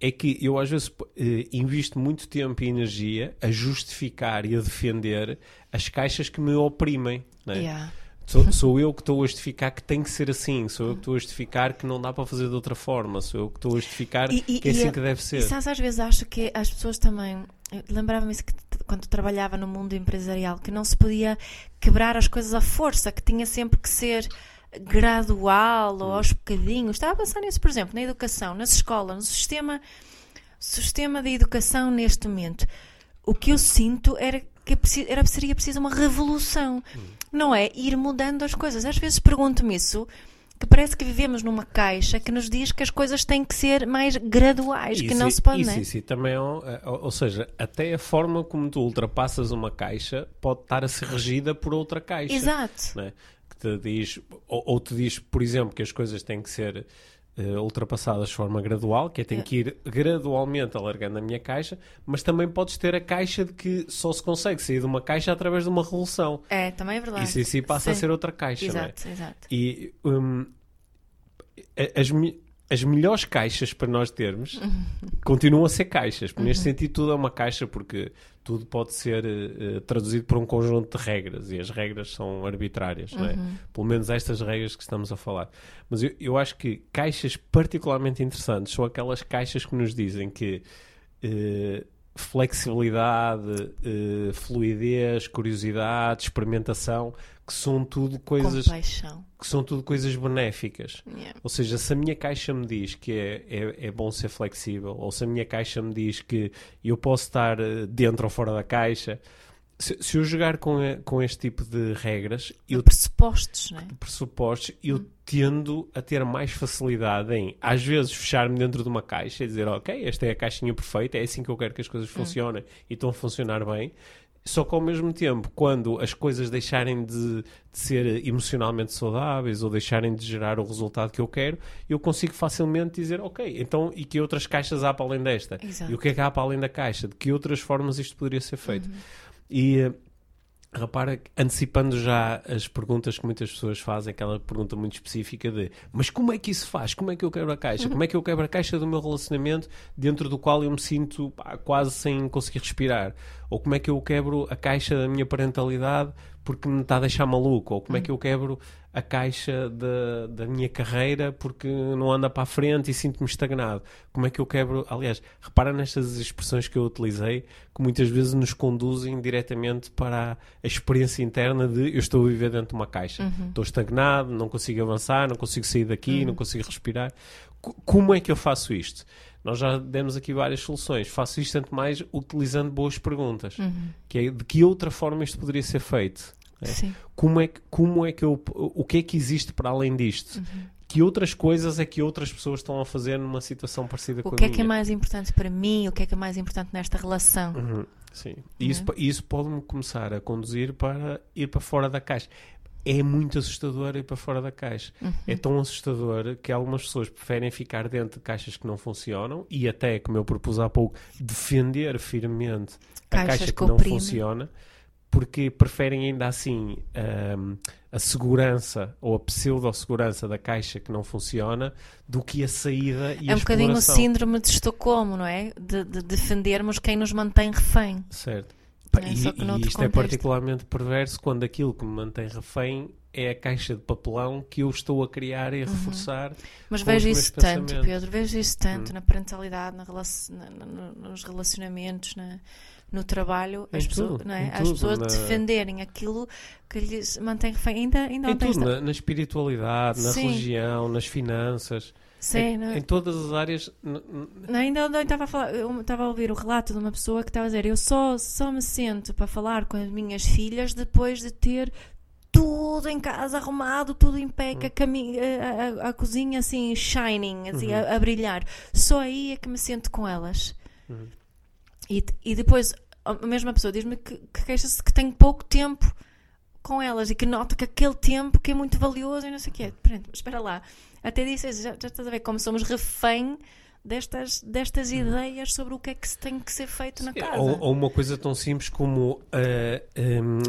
é que eu às vezes eh, invisto muito tempo e energia a justificar e a defender as caixas que me oprimem. Né? Yeah. Sou, sou, eu que estou a justificar que tem que ser assim, sou eu que estou a justificar que não dá para fazer de outra forma, sou eu que estou a justificar e, e, que é assim que deve ser. E sabes, às vezes acho que as pessoas também. Lembrava-me isso que quando trabalhava no mundo empresarial, que não se podia quebrar as coisas à força, que tinha sempre que ser gradual ou aos bocadinhos. Estava a pensar nisso, por exemplo, na educação, nas escolas, no sistema, sistema de educação neste momento. O que eu sinto era que era, seria preciso uma revolução, não é? Ir mudando as coisas. Às vezes pergunto-me isso, que parece que vivemos numa caixa que nos diz que as coisas têm que ser mais graduais, isso, que não se pode, isso, não é? Isso, também é, ou, ou seja, até a forma como tu ultrapassas uma caixa pode estar a ser regida por outra caixa. Exato. É? Te diz, ou, ou te diz, por exemplo, que as coisas têm que ser uh, ultrapassadas de forma gradual, que é tem é. que ir gradualmente alargando a minha caixa, mas também podes ter a caixa de que só se consegue sair de uma caixa através de uma revolução. É, também é verdade. Isso em si passa Sim. a ser outra caixa, exato, não é? Exato. E um, as, as melhores caixas para nós termos continuam a ser caixas. Uhum. Neste sentido, tudo é uma caixa porque tudo pode ser uh, traduzido por um conjunto de regras e as regras são arbitrárias, uhum. não é? Uhum. Pelo menos estas regras que estamos a falar. Mas eu, eu acho que caixas particularmente interessantes são aquelas caixas que nos dizem que. Uh, flexibilidade, uh, fluidez, curiosidade, experimentação, que são tudo coisas Compaixão. que são tudo coisas benéficas. Yeah. Ou seja, se a minha caixa me diz que é, é, é, bom ser flexível, ou se a minha caixa me diz que eu posso estar eh, dentro ou fora da caixa, se, se eu jogar com, com este tipo de regras, eu, pressupostos, não é? pressupostos, eu hum. tendo a ter mais facilidade em, às vezes, fechar-me dentro de uma caixa e dizer, ok, esta é a caixinha perfeita, é assim que eu quero que as coisas hum. funcionem e estão a funcionar bem. Só que ao mesmo tempo, quando as coisas deixarem de, de, ser emocionalmente saudáveis ou deixarem de gerar o resultado que eu quero, eu consigo facilmente dizer, ok, então e que outras caixas há para além desta? Exato. E o que é que há para além da caixa? De que outras formas isto poderia ser feito? Uhum. E eh, repara, antecipando já as perguntas que muitas pessoas fazem, aquela pergunta muito específica de mas como é que isso faz? Como é que eu quebro a caixa? Uhum. Como é que eu quebro a caixa do meu relacionamento dentro do qual eu me sinto pá, quase sem conseguir respirar? Ou como é que eu quebro a caixa da minha parentalidade porque me está a deixar maluco, ou como é que eu quebro a caixa da, da minha carreira porque não anda para a frente e sinto-me estagnado. Como é que eu quebro? Aliás, repara nestas expressões que eu utilizei que muitas vezes nos conduzem diretamente para a experiência interna de eu estou a viver dentro de uma caixa. Uhum. Estou estagnado, não consigo avançar, não consigo sair daqui, uhum. não consigo respirar. C como é que eu faço isto? Nós já demos aqui várias soluções. Faço isto tanto mais utilizando boas perguntas. Uhum. Que é de que outra forma isto poderia ser feito? É. Como, é que, como é que eu. O que é que existe para além disto? Uhum. Que outras coisas é que outras pessoas estão a fazer numa situação parecida o com a minha? O que é que é mais importante para mim? O que é que é mais importante nesta relação? Uhum. Sim. E uhum. isso, isso pode-me começar a conduzir para ir para fora da caixa é muito assustador ir para fora da caixa. Uhum. É tão assustador que algumas pessoas preferem ficar dentro de caixas que não funcionam e até, como eu propus há pouco, defender firmemente a caixa que não funciona porque preferem ainda assim um, a segurança ou a pseudo-segurança da caixa que não funciona do que a saída e é a um bocadinho o síndrome de Estocolmo, não é? De, de defendermos quem nos mantém refém. Certo. É? E, e isto é contexto. é particularmente perverso quando aquilo que me mantém refém é a caixa de papelão que eu estou a criar e a uhum. reforçar. Mas vejo isso tanto, Pedro, vejo isso tanto uhum. na parentalidade, na relacion... na, nos relacionamentos, na no trabalho as, pessoas, não é? as pessoas na... defenderem aquilo que lhes mantém refém. Ainda, ainda em tudo, esta... na, na, espiritualidade, na Sim. religião, nas finanças. Sim, em, em, todas as áreas. Não, ainda ontem estava a falar, eu estava a ouvir o relato de uma pessoa que estava a dizer: Eu só, só me sento para falar com as minhas filhas depois de ter tudo em casa arrumado, tudo em pé, uhum. a, a, a, cozinha assim shining, assim, uhum. a, a, brilhar. Só aí é que me sento com elas. Uhum. E, e depois a mesma pessoa diz-me que, que queixa-se que tem pouco tempo com elas e que nota que aquele tempo que é muito valioso e não sei o quê. Pronto, espera lá. Até disse, já, já estás a ver como somos refém destas, destas ideias sobre o que é que se tem que ser feito na casa. Ou, ou uma coisa tão simples como uh, um,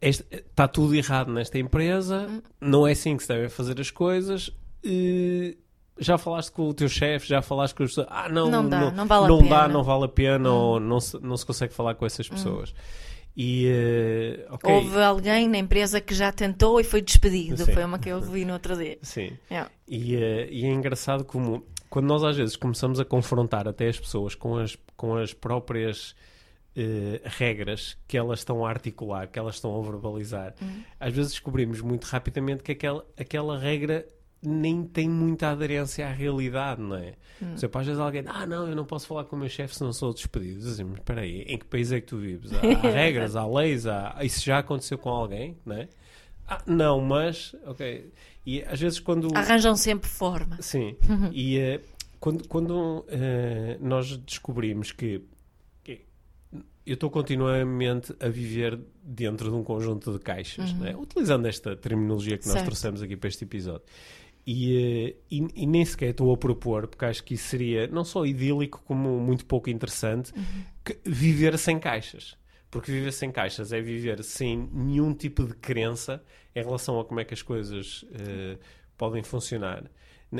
está tudo errado nesta empresa, hum. não é assim que se devem fazer as coisas. Uh, já falaste com o teu chefe, já falaste com as pessoas. Ah, não, não, dá, não, não vale não a pena. dá, não vale a pena, hum. ou não se, não se consegue falar com essas pessoas. Hum. E, uh, okay. Houve alguém na empresa que já tentou e foi despedido. Sim. Foi uma que eu vi no outro dia. Sim. Yeah. E, uh, e é engraçado como, quando nós às vezes começamos a confrontar até as pessoas com as, com as próprias uh, regras que elas estão a articular, que elas estão a verbalizar, uhum. às vezes descobrimos muito rapidamente que aquela, aquela regra nem tem muita aderência à realidade, não é? Hum. Por exemplo, às vezes alguém, ah, não, eu não posso falar com o meu chefe se não sou despedido. Dizem, mas espera aí, em que país é que tu vives? Há, há regras, há leis, há... isso já aconteceu com alguém, não é? Ah, não, mas, ok. E às vezes quando... Arranjam sempre forma. Sim. Uhum. E uh, quando, quando uh, nós descobrimos que eu estou continuamente a viver dentro de um conjunto de caixas, uhum. é? utilizando esta terminologia que nós certo. trouxemos aqui para este episódio. E, eh, e, e, nem sequer estou a propor, porque acho que isso seria não só idílico, como muito pouco interessante, uhum. viver sem caixas. Porque viver sem caixas é viver sem nenhum tipo de crença em relação a como é que as coisas uh, podem funcionar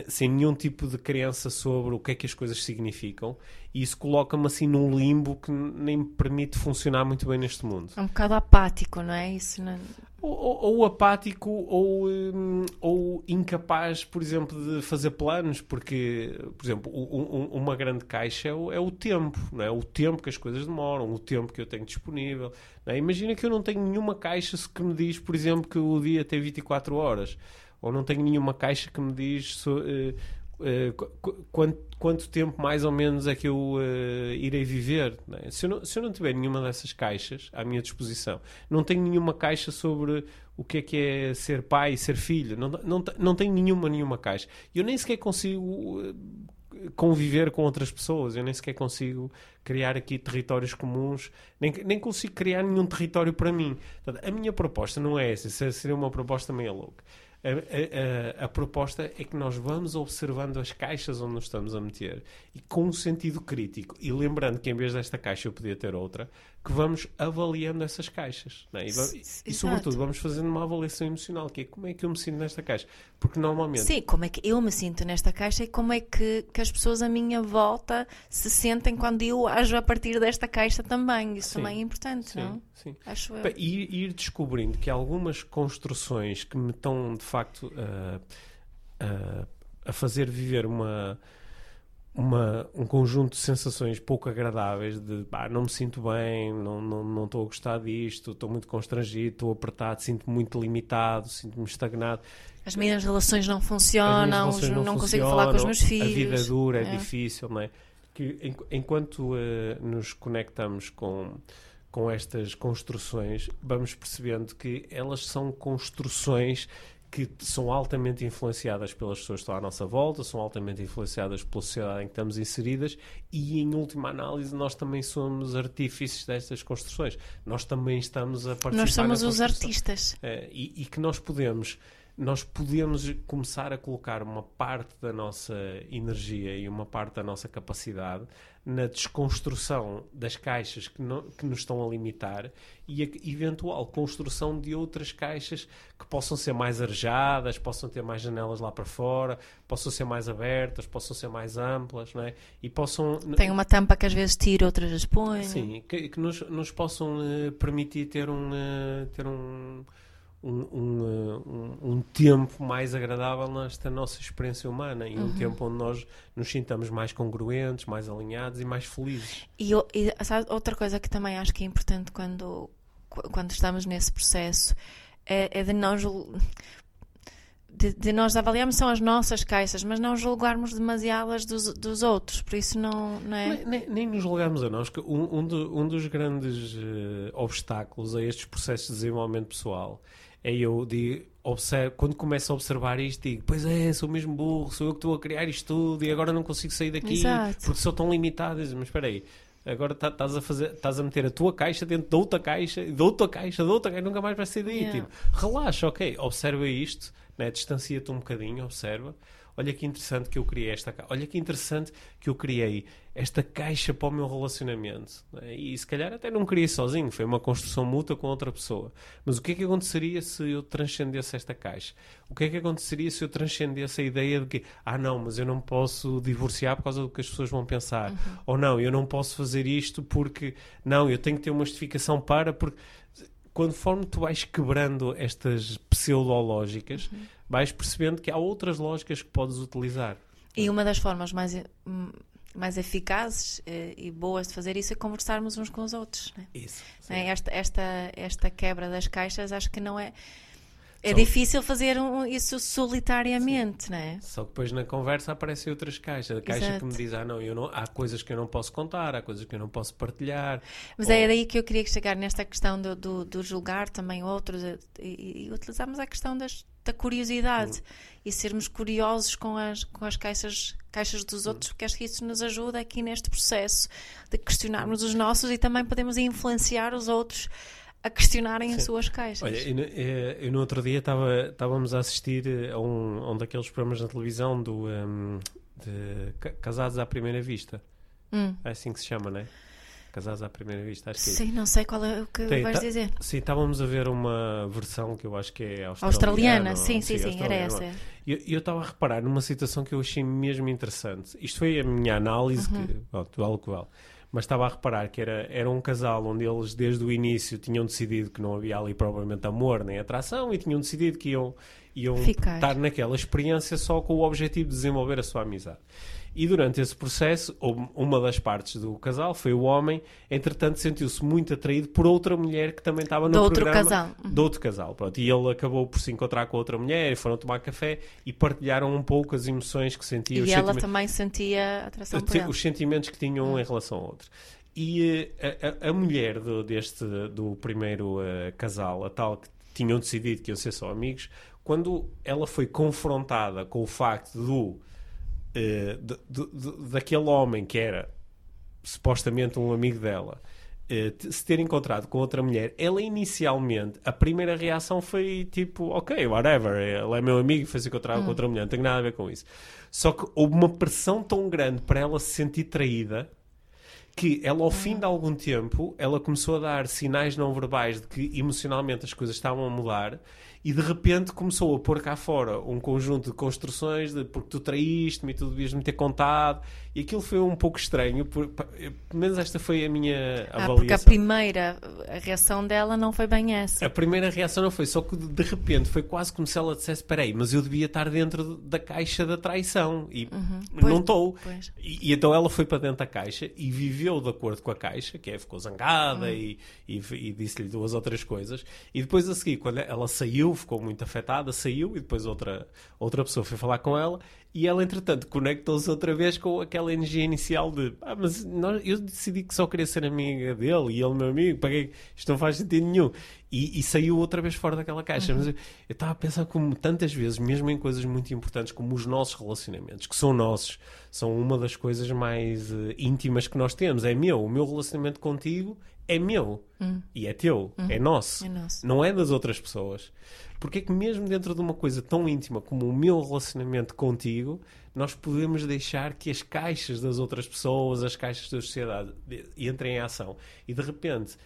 sem nenhum tipo de crença sobre o que é que as coisas significam, e isso coloca-me assim num limbo que nem me permite funcionar muito bem neste mundo. É um bocado apático, não é? Isso não... Ou, ou, apático ou, hum, ou incapaz, por exemplo, de fazer planos, porque, por exemplo, um, uma grande caixa é o, é o, tempo, não é? o tempo que as coisas demoram, o tempo que eu tenho disponível. É? Imagina que eu não tenho nenhuma caixa que me diz, por exemplo, que o dia tem 24 horas ou não tenho nenhuma caixa que me diz uh, uh, quanto, quanto, tempo mais ou menos é que eu uh, irei viver. É? Se, eu não, se eu não tiver nenhuma dessas caixas à minha disposição, não tenho nenhuma caixa sobre o que é que é ser pai e ser filho, não, não, não tenho nenhuma, nenhuma caixa. Eu nem sequer consigo conviver com outras pessoas, eu nem sequer consigo criar aqui territórios comuns, nem, nem consigo criar nenhum território para mim. Portanto, a minha proposta não é essa, seria uma proposta meio louca. A, a, a, proposta é que nós vamos observando as caixas onde nos estamos a meter e com um sentido crítico. E lembrando que em vez desta caixa eu podia ter outra, que vamos avaliando essas caixas. É? E, e, sobretudo, vamos fazendo uma avaliação emocional, que é como é que eu me sinto nesta caixa. Porque normalmente. Sim, como é que eu me sinto nesta caixa e como é que, que as pessoas à minha volta se sentem quando eu ajo a partir desta caixa também. Isso sim, também é importante, sim, não? Sim. Acho eu. E ir descobrindo que algumas construções que me estão, de facto, a fazer viver uma uma, um conjunto de sensações pouco agradáveis de ah, não me sinto bem, não, não, não estou a gostar disto, estou muito constrangido, estou apertado, sinto-me muito limitado, sinto-me estagnado. As minhas relações não funcionam, relações não, não consigo falar com os meus filhos. A vida é dura, é, é difícil, não é? Que, enquanto uh, nos conectamos com, com estas construções, vamos percebendo que elas são construções que são altamente influenciadas pelas pessoas que estão à nossa volta, são altamente influenciadas pela sociedade em que estamos inseridas e, em última análise, nós também somos artífices destas construções. Nós também estamos a participar Nós somos os artistas. É, e, e que nós podemos nós podemos começar a colocar uma parte da nossa energia e uma parte da nossa capacidade na desconstrução das caixas que, não, que nos estão a limitar e a eventual construção de outras caixas que possam ser mais arejadas, possam ter mais janelas lá para fora, possam ser mais abertas, possam ser mais amplas, não é? E possam... Tem uma tampa que às vezes tira, outras as põe. Sim, que, que nos, nos possam uh, permitir ter um... Uh, ter um um, um, um, tempo mais agradável nesta nossa experiência humana e uhum. um tempo onde nós nos sintamos mais congruentes, mais alinhados e mais felizes. E, e outra coisa que também acho que é importante quando, quando estamos nesse processo é, é de nós de, de, nós avaliarmos são as nossas caixas, mas não julgarmos demasiadas dos, dos outros, por isso não, não é? Nem, nem, nos julgarmos a nós, que um, um, do, um dos grandes uh, obstáculos a estes processos de desenvolvimento pessoal é eu digo, observo, quando começo a observar isto, digo, pois é, sou mesmo burro, sou eu que estou a criar isto tudo e agora não consigo sair daqui Exato. porque sou tão limitado. Mas espera aí, agora tá- estás a fazer, estás a meter a tua caixa dentro da outra caixa, da outra caixa, da outra caixa, nunca mais vai sair daí. Yeah. Tipo, relaxa, ok, observa isto, né? distancia-te um bocadinho, observa. Olha que interessante que eu criei esta caixa. Olha que interessante que eu criei esta caixa para o meu relacionamento. né? E se calhar até não criei sozinho, foi uma construção mútua com outra pessoa. Mas o que é que aconteceria se eu transcendesse esta caixa? O que é que aconteceria se eu transcendesse a ideia de que, ah, não, mas eu não posso divorciar por causa do que as pessoas vão pensar? Ou não, eu não posso fazer isto porque, não, eu tenho que ter uma justificação para, porque conforme tu vais quebrando estas pseudológicas, vais percebendo que há outras lógicas que podes utilizar. E uma das formas mais, mais eficazes eh, e boas de fazer isso é conversarmos uns com os outros. né? Isso. Né? Esta, esta, esta quebra das caixas acho que não é. É Só- difícil fazer um- isso solitariamente, não é? Só que depois na conversa aparecem outras caixas. A caixa que Exato. me diz, ah não, eu não, há coisas que eu não posso contar, há coisas que eu não posso partilhar. Mas Ou- é daí que eu queria chegar nesta questão do, do, do julgar também outros eh, e, e utilizarmos a questão das, da curiosidade e sermos curiosos com as, com as caixas, caixas dos outros, porque acho que isso nos ajuda aqui neste processo de questionarmos os nossos e também podemos influenciar os outros a questionarem as Sim. suas caixas. Olha, eu, no- eh, eu no outro dia estava- estávamos a assistir eh, a um, a um daqueles programas na televisão do, ehm, de ca- Casados à Primeira Vista. Hum. É assim que se chama, não é? Casados à Primeira Vista, acho que é. Sim, não sei qual é o que Tem, vais tá- dizer. Sim, estávamos a ver uma versão que eu acho que é australiana. Australiana, ou- sim, sim, sim, era essa. E eu- estava a reparar numa situação que eu achei mesmo interessante. Isto foi a minha análise, Uhum. que, pronto, vale o que vale. Mas estava a reparar que era, era um casal onde eles, desde o início, tinham decidido que não havia ali provavelmente amor nem atração e tinham decidido que iam, iam Ficar. estar naquela experiência só com o objetivo de desenvolver a sua amizade. E durante esse processo, uma das partes do casal foi o homem, entretanto sentiu-se muito atraído por outra mulher que também estava no Do outro programa casal. de outro casal. Pronto. E ele acabou por se encontrar com outra mulher, e foram tomar café e partilharam um pouco as emoções que sentiam. E ela sentimentos- também sentia atração por ele. os sentimentos que tinham em relação ao outro. E eh, a, a- a mulher do, deste, do primeiro eh, casal, a tal que tinham decidido que iam ser só amigos, quando ela foi confrontada com o facto do, eh, de- de- daquele homem que era supostamente um amigo dela eh, se ter encontrado com outra mulher, ela inicialmente, a primeira reação foi tipo, ok, whatever, ele é meu amigo e foi-se encontrar com outra mulher, não tem nada a ver com isso. Só que houve uma pressão tão grande para ela se sentir traída que ela, ao fim de algum tempo, ela começou a dar sinais não verbais de que emocionalmente as coisas estavam a mudar e de repente começou a pôr cá fora um conjunto de construções de porque tu traíste-me e tu devias me ter contado e aquilo foi um pouco estranho, por, pelo menos esta foi a minha Ah, avaliação. porque a primeira a reação dela não foi bem essa. A primeira reação não foi, só que de repente foi quase como se ela dissesse: Espera aí, mas eu devia estar dentro da caixa da traição e Pois, não estou. E, e então ela foi para dentro da caixa e viveu de acordo com a caixa, que é, ficou zangada Hum. e, e, e disse-lhe duas ou três coisas. E depois a seguir, quando ela saiu, ficou muito afetada, saiu e depois outra, outra pessoa foi falar com ela e ela, entretanto, conectou-se outra vez com aquela energia inicial de ah, mas nós- eu decidi que só queria ser amiga dele e ele meu amigo, para isto não faz sentido nenhum. E, e saiu outra vez fora daquela caixa. Mas eu estava a pensar como tantas vezes, mesmo em coisas muito importantes como os nossos relacionamentos, que são nossos, são uma das coisas mais eh, íntimas que nós temos. É meu. O meu relacionamento contigo é meu. E é teu. É nosso. É nosso. Não é das outras pessoas. Porque é que mesmo dentro de uma coisa tão íntima como o meu relacionamento contigo, nós podemos deixar que as caixas das outras pessoas, as caixas da sociedade de- entrem em ação. E de repente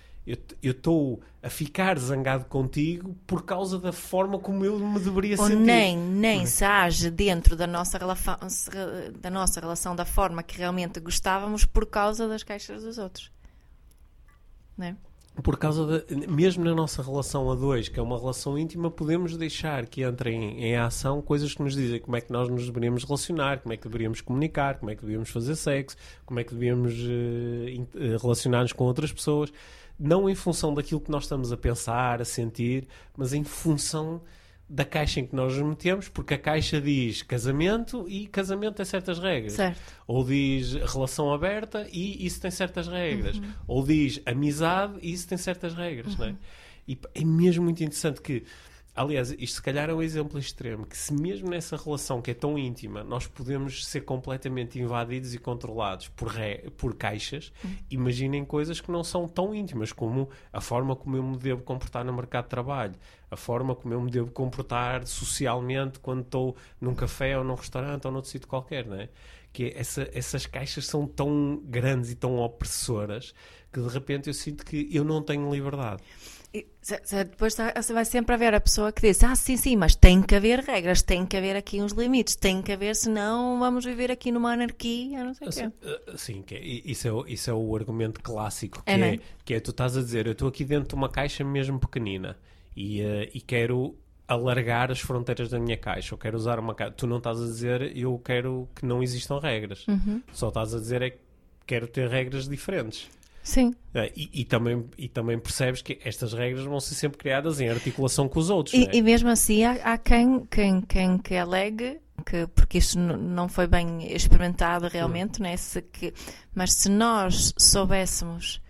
eu estou a ficar zangado contigo por causa da forma como eu me deveria Ou sentir. nem, nem se age dentro da nossa, da nossa relação da forma que realmente gostávamos por causa das caixas dos outros. Não é? Por causa de, mesmo na nossa relação a dois, que é uma relação íntima, podemos deixar que entrem em ação coisas que nos dizem como é que nós nos deveríamos relacionar, como é que deveríamos comunicar, como é que deveríamos fazer sexo, como é que deveríamos eh, relacionar-nos com outras pessoas, não em função daquilo que nós estamos a pensar, a sentir, mas em função da caixa em que nós nos metemos, porque a caixa diz casamento e casamento tem certas regras. Certo. Ou diz relação aberta e isso tem certas regras. Uhum. Ou diz amizade e isso tem certas regras, não é? E p- é mesmo muito interessante que aliás, isto se calhar é um exemplo extremo, que se mesmo nessa relação que é tão íntima, nós podemos ser completamente invadidos e controlados por, re, por caixas, uhum. imaginem coisas que não são tão íntimas, como a forma como eu me devo comportar no mercado de trabalho, a forma como eu me devo comportar socialmente quando estou num café ou num restaurante ou noutro sítio qualquer, não é? Que é essa, essas caixas são tão grandes e tão opressoras que de repente eu sinto que eu não tenho liberdade. Depois você vai sempre haver a pessoa que diz: Ah, sim, sim, mas tem que haver regras, tem que haver aqui uns limites, tem que haver, senão vamos viver aqui numa anarquia, não sei o quê. Eh, sim, que é, isso, é, isso é o argumento clássico, que é, é, que é tu estás a dizer: Eu estou aqui dentro de uma caixa mesmo pequenina e, uh, e quero alargar as fronteiras da minha caixa, eu quero usar uma caixa. Tu não estás a dizer: Eu quero que não existam regras, uhum. só estás a dizer é que quero ter regras diferentes. Sim. É, e, e, também, e também percebes que estas regras vão ser sempre criadas em articulação com os outros. E, é? e mesmo assim há, há, quem, quem, quem que alegue que, porque isso não foi bem experimentado realmente, hum. né? se que, mas se nós soubéssemos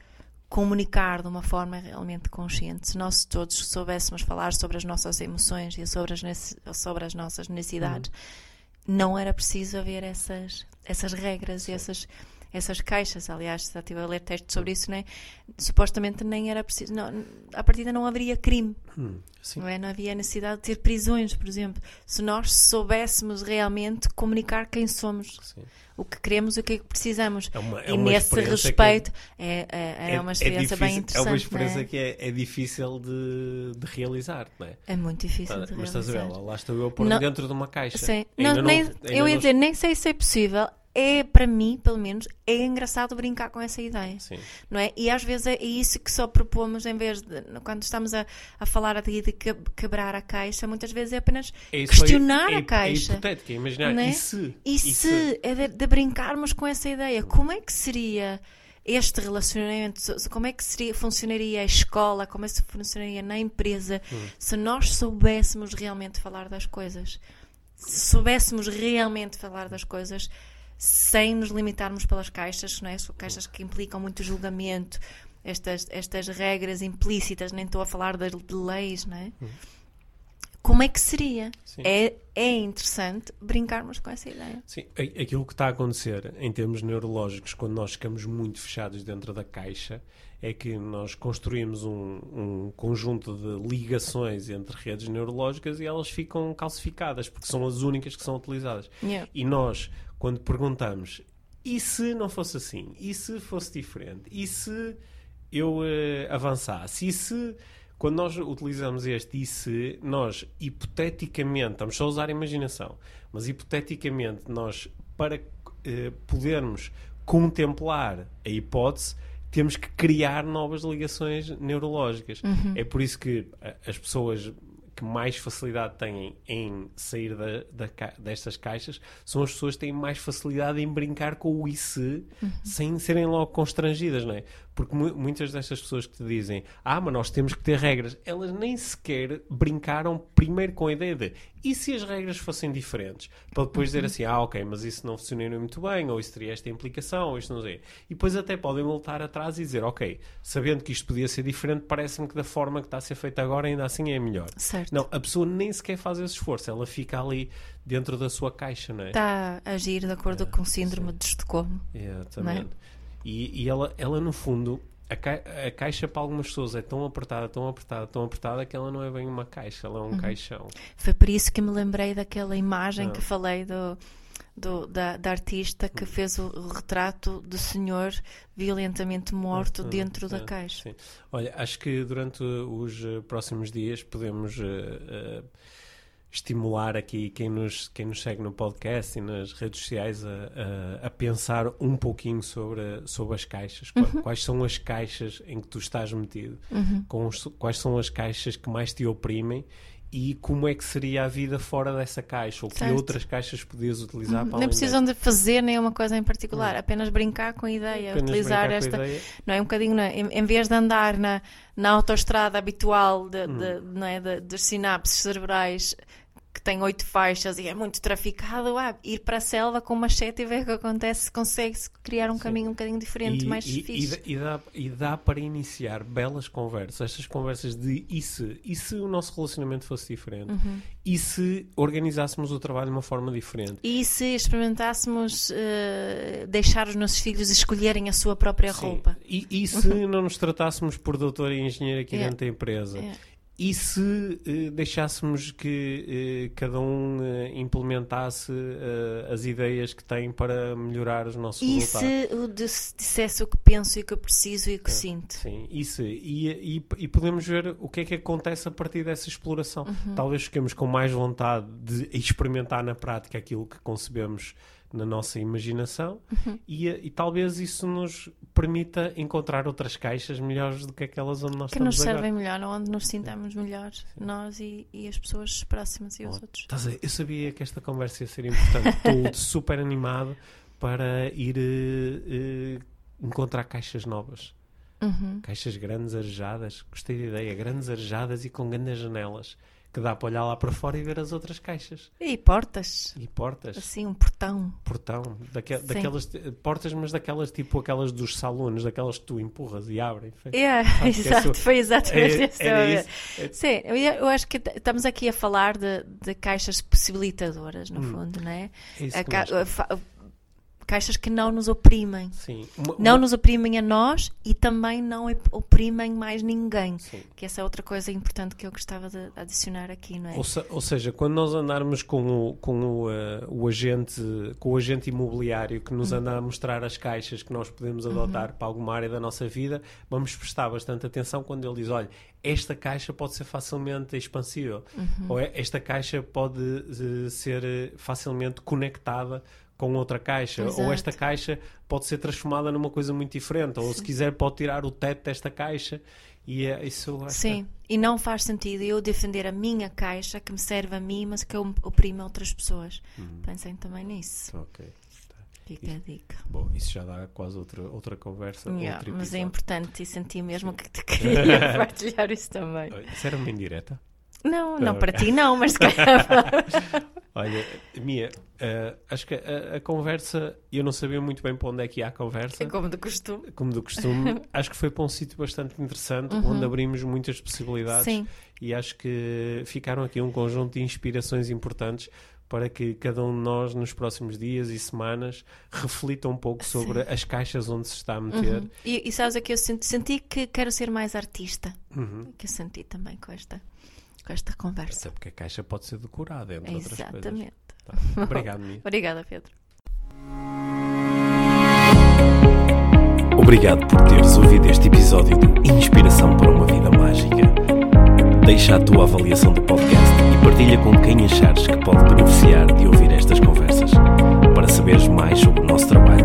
comunicar de uma forma realmente consciente, se nós todos soubéssemos falar sobre as nossas emoções e sobre as, sobre as nossas necessidades, hum. não era preciso haver essas, essas regras, e essas essas caixas. Aliás, já estive a ler texto sobre isso, né? supostamente nem era preciso. Não, a partida não haveria crime. Hum, não, é? não havia necessidade de ter prisões, por exemplo. Se nós soubéssemos realmente comunicar quem somos. Sim o que queremos e o que é que precisamos. É uma, é e nesse respeito é, é, é, uma é experiência bem interessante. É uma experiência é? que é, difícil de, de, realizar, não é? É muito difícil tá, de mas realizar. Mas estás a ver, lá estou eu a pôr dentro de uma caixa. Sim. Não, não, nem, eu ia dizer, nem sei se é possível é, para mim, pelo menos, é engraçado brincar com essa ideia. Sim. Não é? E às vezes é isso que só propomos em vez de, quando estamos a, a falar de, de quebrar a caixa, muitas vezes é apenas é questionar é, a caixa. É hipotético, é imaginar, é? e se? E, e se? se? É de, de, brincarmos com essa ideia. Como é que seria este relacionamento, como é que seria, funcionaria a escola, como é que funcionaria na empresa, hum. se nós soubéssemos realmente falar das coisas? Se soubéssemos realmente falar das coisas, sem nos limitarmos pelas caixas, não é? São caixas que implicam muito julgamento, estas, estas regras implícitas, nem estou a falar de, de leis, não é? Uhum. Como é que seria? É, é interessante brincarmos com essa ideia. Sim, aquilo que está a acontecer em termos neurológicos, quando nós ficamos muito fechados dentro da caixa, é que nós construímos um, um, conjunto de ligações entre redes neurológicas e elas ficam calcificadas, porque são as únicas que são utilizadas. Yeah. E nós, quando perguntamos e se não fosse assim? E se fosse diferente? E se eu uh, avançasse? E se, quando nós utilizamos este e se, nós hipoteticamente, estamos só a usar a imaginação, mas hipoteticamente nós, para uh, podermos contemplar a hipótese, temos que criar novas ligações neurológicas. Uhum. É por isso que as pessoas que mais facilidade têm em sair da, da, destas caixas são as pessoas que têm mais facilidade em brincar com o se uhum. sem serem logo constrangidas, não é? Porque mu muitas destas pessoas que te dizem ah, mas nós temos que ter regras, elas nem sequer brincaram primeiro com a ideia de e se as regras fossem diferentes? Para depois dizer uhum. assim, ah, ok, mas isso não funcionou muito bem, ou isso teria esta implicação, ou isto não sei. E depois até podem voltar atrás e dizer, ok, sabendo que isto podia ser diferente, parece-me que da forma que está a ser feita agora ainda assim é melhor. Certo. Não, a pessoa nem sequer faz esse esforço, ela fica ali dentro da sua caixa, não é? Está a agir de acordo é, com o síndrome sim. de Estocolmo. Exatamente. É? E, e ela, ela, no fundo, a, ca a, caixa para algumas pessoas é tão apertada, tão apertada, tão apertada que ela não é bem uma caixa, ela é um uhum. caixão. Foi por isso que me lembrei daquela imagem não. que falei do, do, da, da, artista que uhum. fez o, retrato do senhor violentamente morto uhum. dentro da caixa. Sim. Olha, acho que durante os uh, próximos dias podemos. Uh, uh, estimular aqui quem nos, quem nos segue no podcast e nas redes sociais a, a, a pensar um pouquinho sobre, sobre as caixas. Uhum. Quais são as caixas em que tu estás metido? Uhum. Os, quais são as caixas que mais te oprimem? E como é que seria a vida fora dessa caixa? Ou que certo. outras caixas podias utilizar uhum. para Não precisam de fazer nenhuma coisa em particular, apenas brincar com a ideia, apenas utilizar esta. Não é um bocadinho, não é? em, em vez de andar na, na autoestrada habitual de, de, uhum. não é? de, dos sinapses cerebrais que tem oito faixas e é muito traficado, ah, ir para a selva com machete e ver o que acontece, consegue-se criar um Sim. caminho um bocadinho diferente, e, mais e, fixe. E, dá, e dá para iniciar belas conversas, estas conversas de e se, e se o nosso relacionamento fosse diferente? Uhum. E se organizássemos o trabalho de uma forma diferente? E se experimentássemos uh, deixar os nossos filhos escolherem a sua própria Sim. roupa? E, e se não nos tratássemos por doutor e engenheiro aqui dentro da empresa? E se eh, deixássemos que eh, cada um eh, implementasse as ideias que tem para melhorar os nossos e resultados? E se dissesse o que penso e o que eu preciso e o que é, sinto? Sim, isso. E, e, e, podemos ver o que é que acontece a partir dessa exploração. Uhum. Talvez fiquemos com mais vontade de experimentar na prática aquilo que concebemos na nossa imaginação uhum. e, e, talvez isso nos permita encontrar outras caixas melhores do que aquelas onde nós que estamos Que nos servem agora. melhor, onde nos sintamos melhores, Sim. nós e, e, as pessoas próximas e os outros. Estás a, eu sabia que esta conversa ia ser importante. Estou super animado para ir uh, uh, encontrar caixas novas. Uhum. Caixas grandes, arejadas. Gostei da ideia. Grandes, arejadas e com grandes janelas que dá para olhar lá para fora e ver as outras caixas. E portas. E portas. Assim, um portão. Portão. Daque, daquelas portas, mas daquelas tipo aquelas dos salões, daquelas que tu empurras e abrem. Yeah, é, exato, é foi exatamente é, isso. É... Sim, eu, eu, acho que estamos aqui a falar de, de caixas possibilitadoras, no hum. fundo, não é? é isso a, caixas que não nos oprimem. Sim. Uma, não uma... nos oprimem a nós e também não oprimem mais ninguém. Sim. Que essa é outra coisa importante que eu gostava de adicionar aqui, não é? Ou, se, ou seja, quando nós andarmos com o, com o, uh, o, agente, com o agente imobiliário que nos uhum. anda a mostrar as caixas que nós podemos adotar uhum. para alguma área da nossa vida, vamos prestar bastante atenção quando ele diz, olha, esta caixa pode ser facilmente expansível. Uhum. Ou é, esta caixa pode uh, ser eh, facilmente conectada com outra caixa, Exato. ou esta caixa pode ser transformada numa coisa muito diferente, ou Sim. se quiser pode tirar o teto desta caixa e é isso. Sim, que... e não faz sentido eu defender a minha caixa que me serve a mim, mas que eu oprime outras pessoas. Uhum. Pensem também nisso. Ok. Tá. Fica isso, a dica. Bom, isso já dá quase outra, outra conversa. Yeah, mas é importante e senti mesmo Sim. que te queria partilhar isso também. Isso era uma indireta? Não, não, não para ti não, mas Olha, Mia, uh, acho que a, a, conversa, eu não sabia muito bem para onde é que ia a conversa. Como de costume. Como de costume. acho que foi para um sítio bastante interessante, uhum. onde abrimos muitas possibilidades. Sim. E acho que ficaram aqui um conjunto de inspirações importantes para que cada um de nós, nos próximos dias e semanas, reflita um pouco sobre Sim. as caixas onde se está a meter. Uhum. E, e sabes, aqui eu senti, senti que quero ser mais artista. Uhum. Que eu senti também com esta com esta conversa. Até porque a caixa pode ser decorada, entre Exatamente. outras coisas. Tá. Obrigado, Mia. Obrigada, Pedro. Obrigado por teres ouvido este episódio do Inspiração para uma Vida Mágica. Deixa a tua avaliação do podcast e partilha com quem achares que pode beneficiar de ouvir estas conversas. Para saberes mais sobre o nosso trabalho,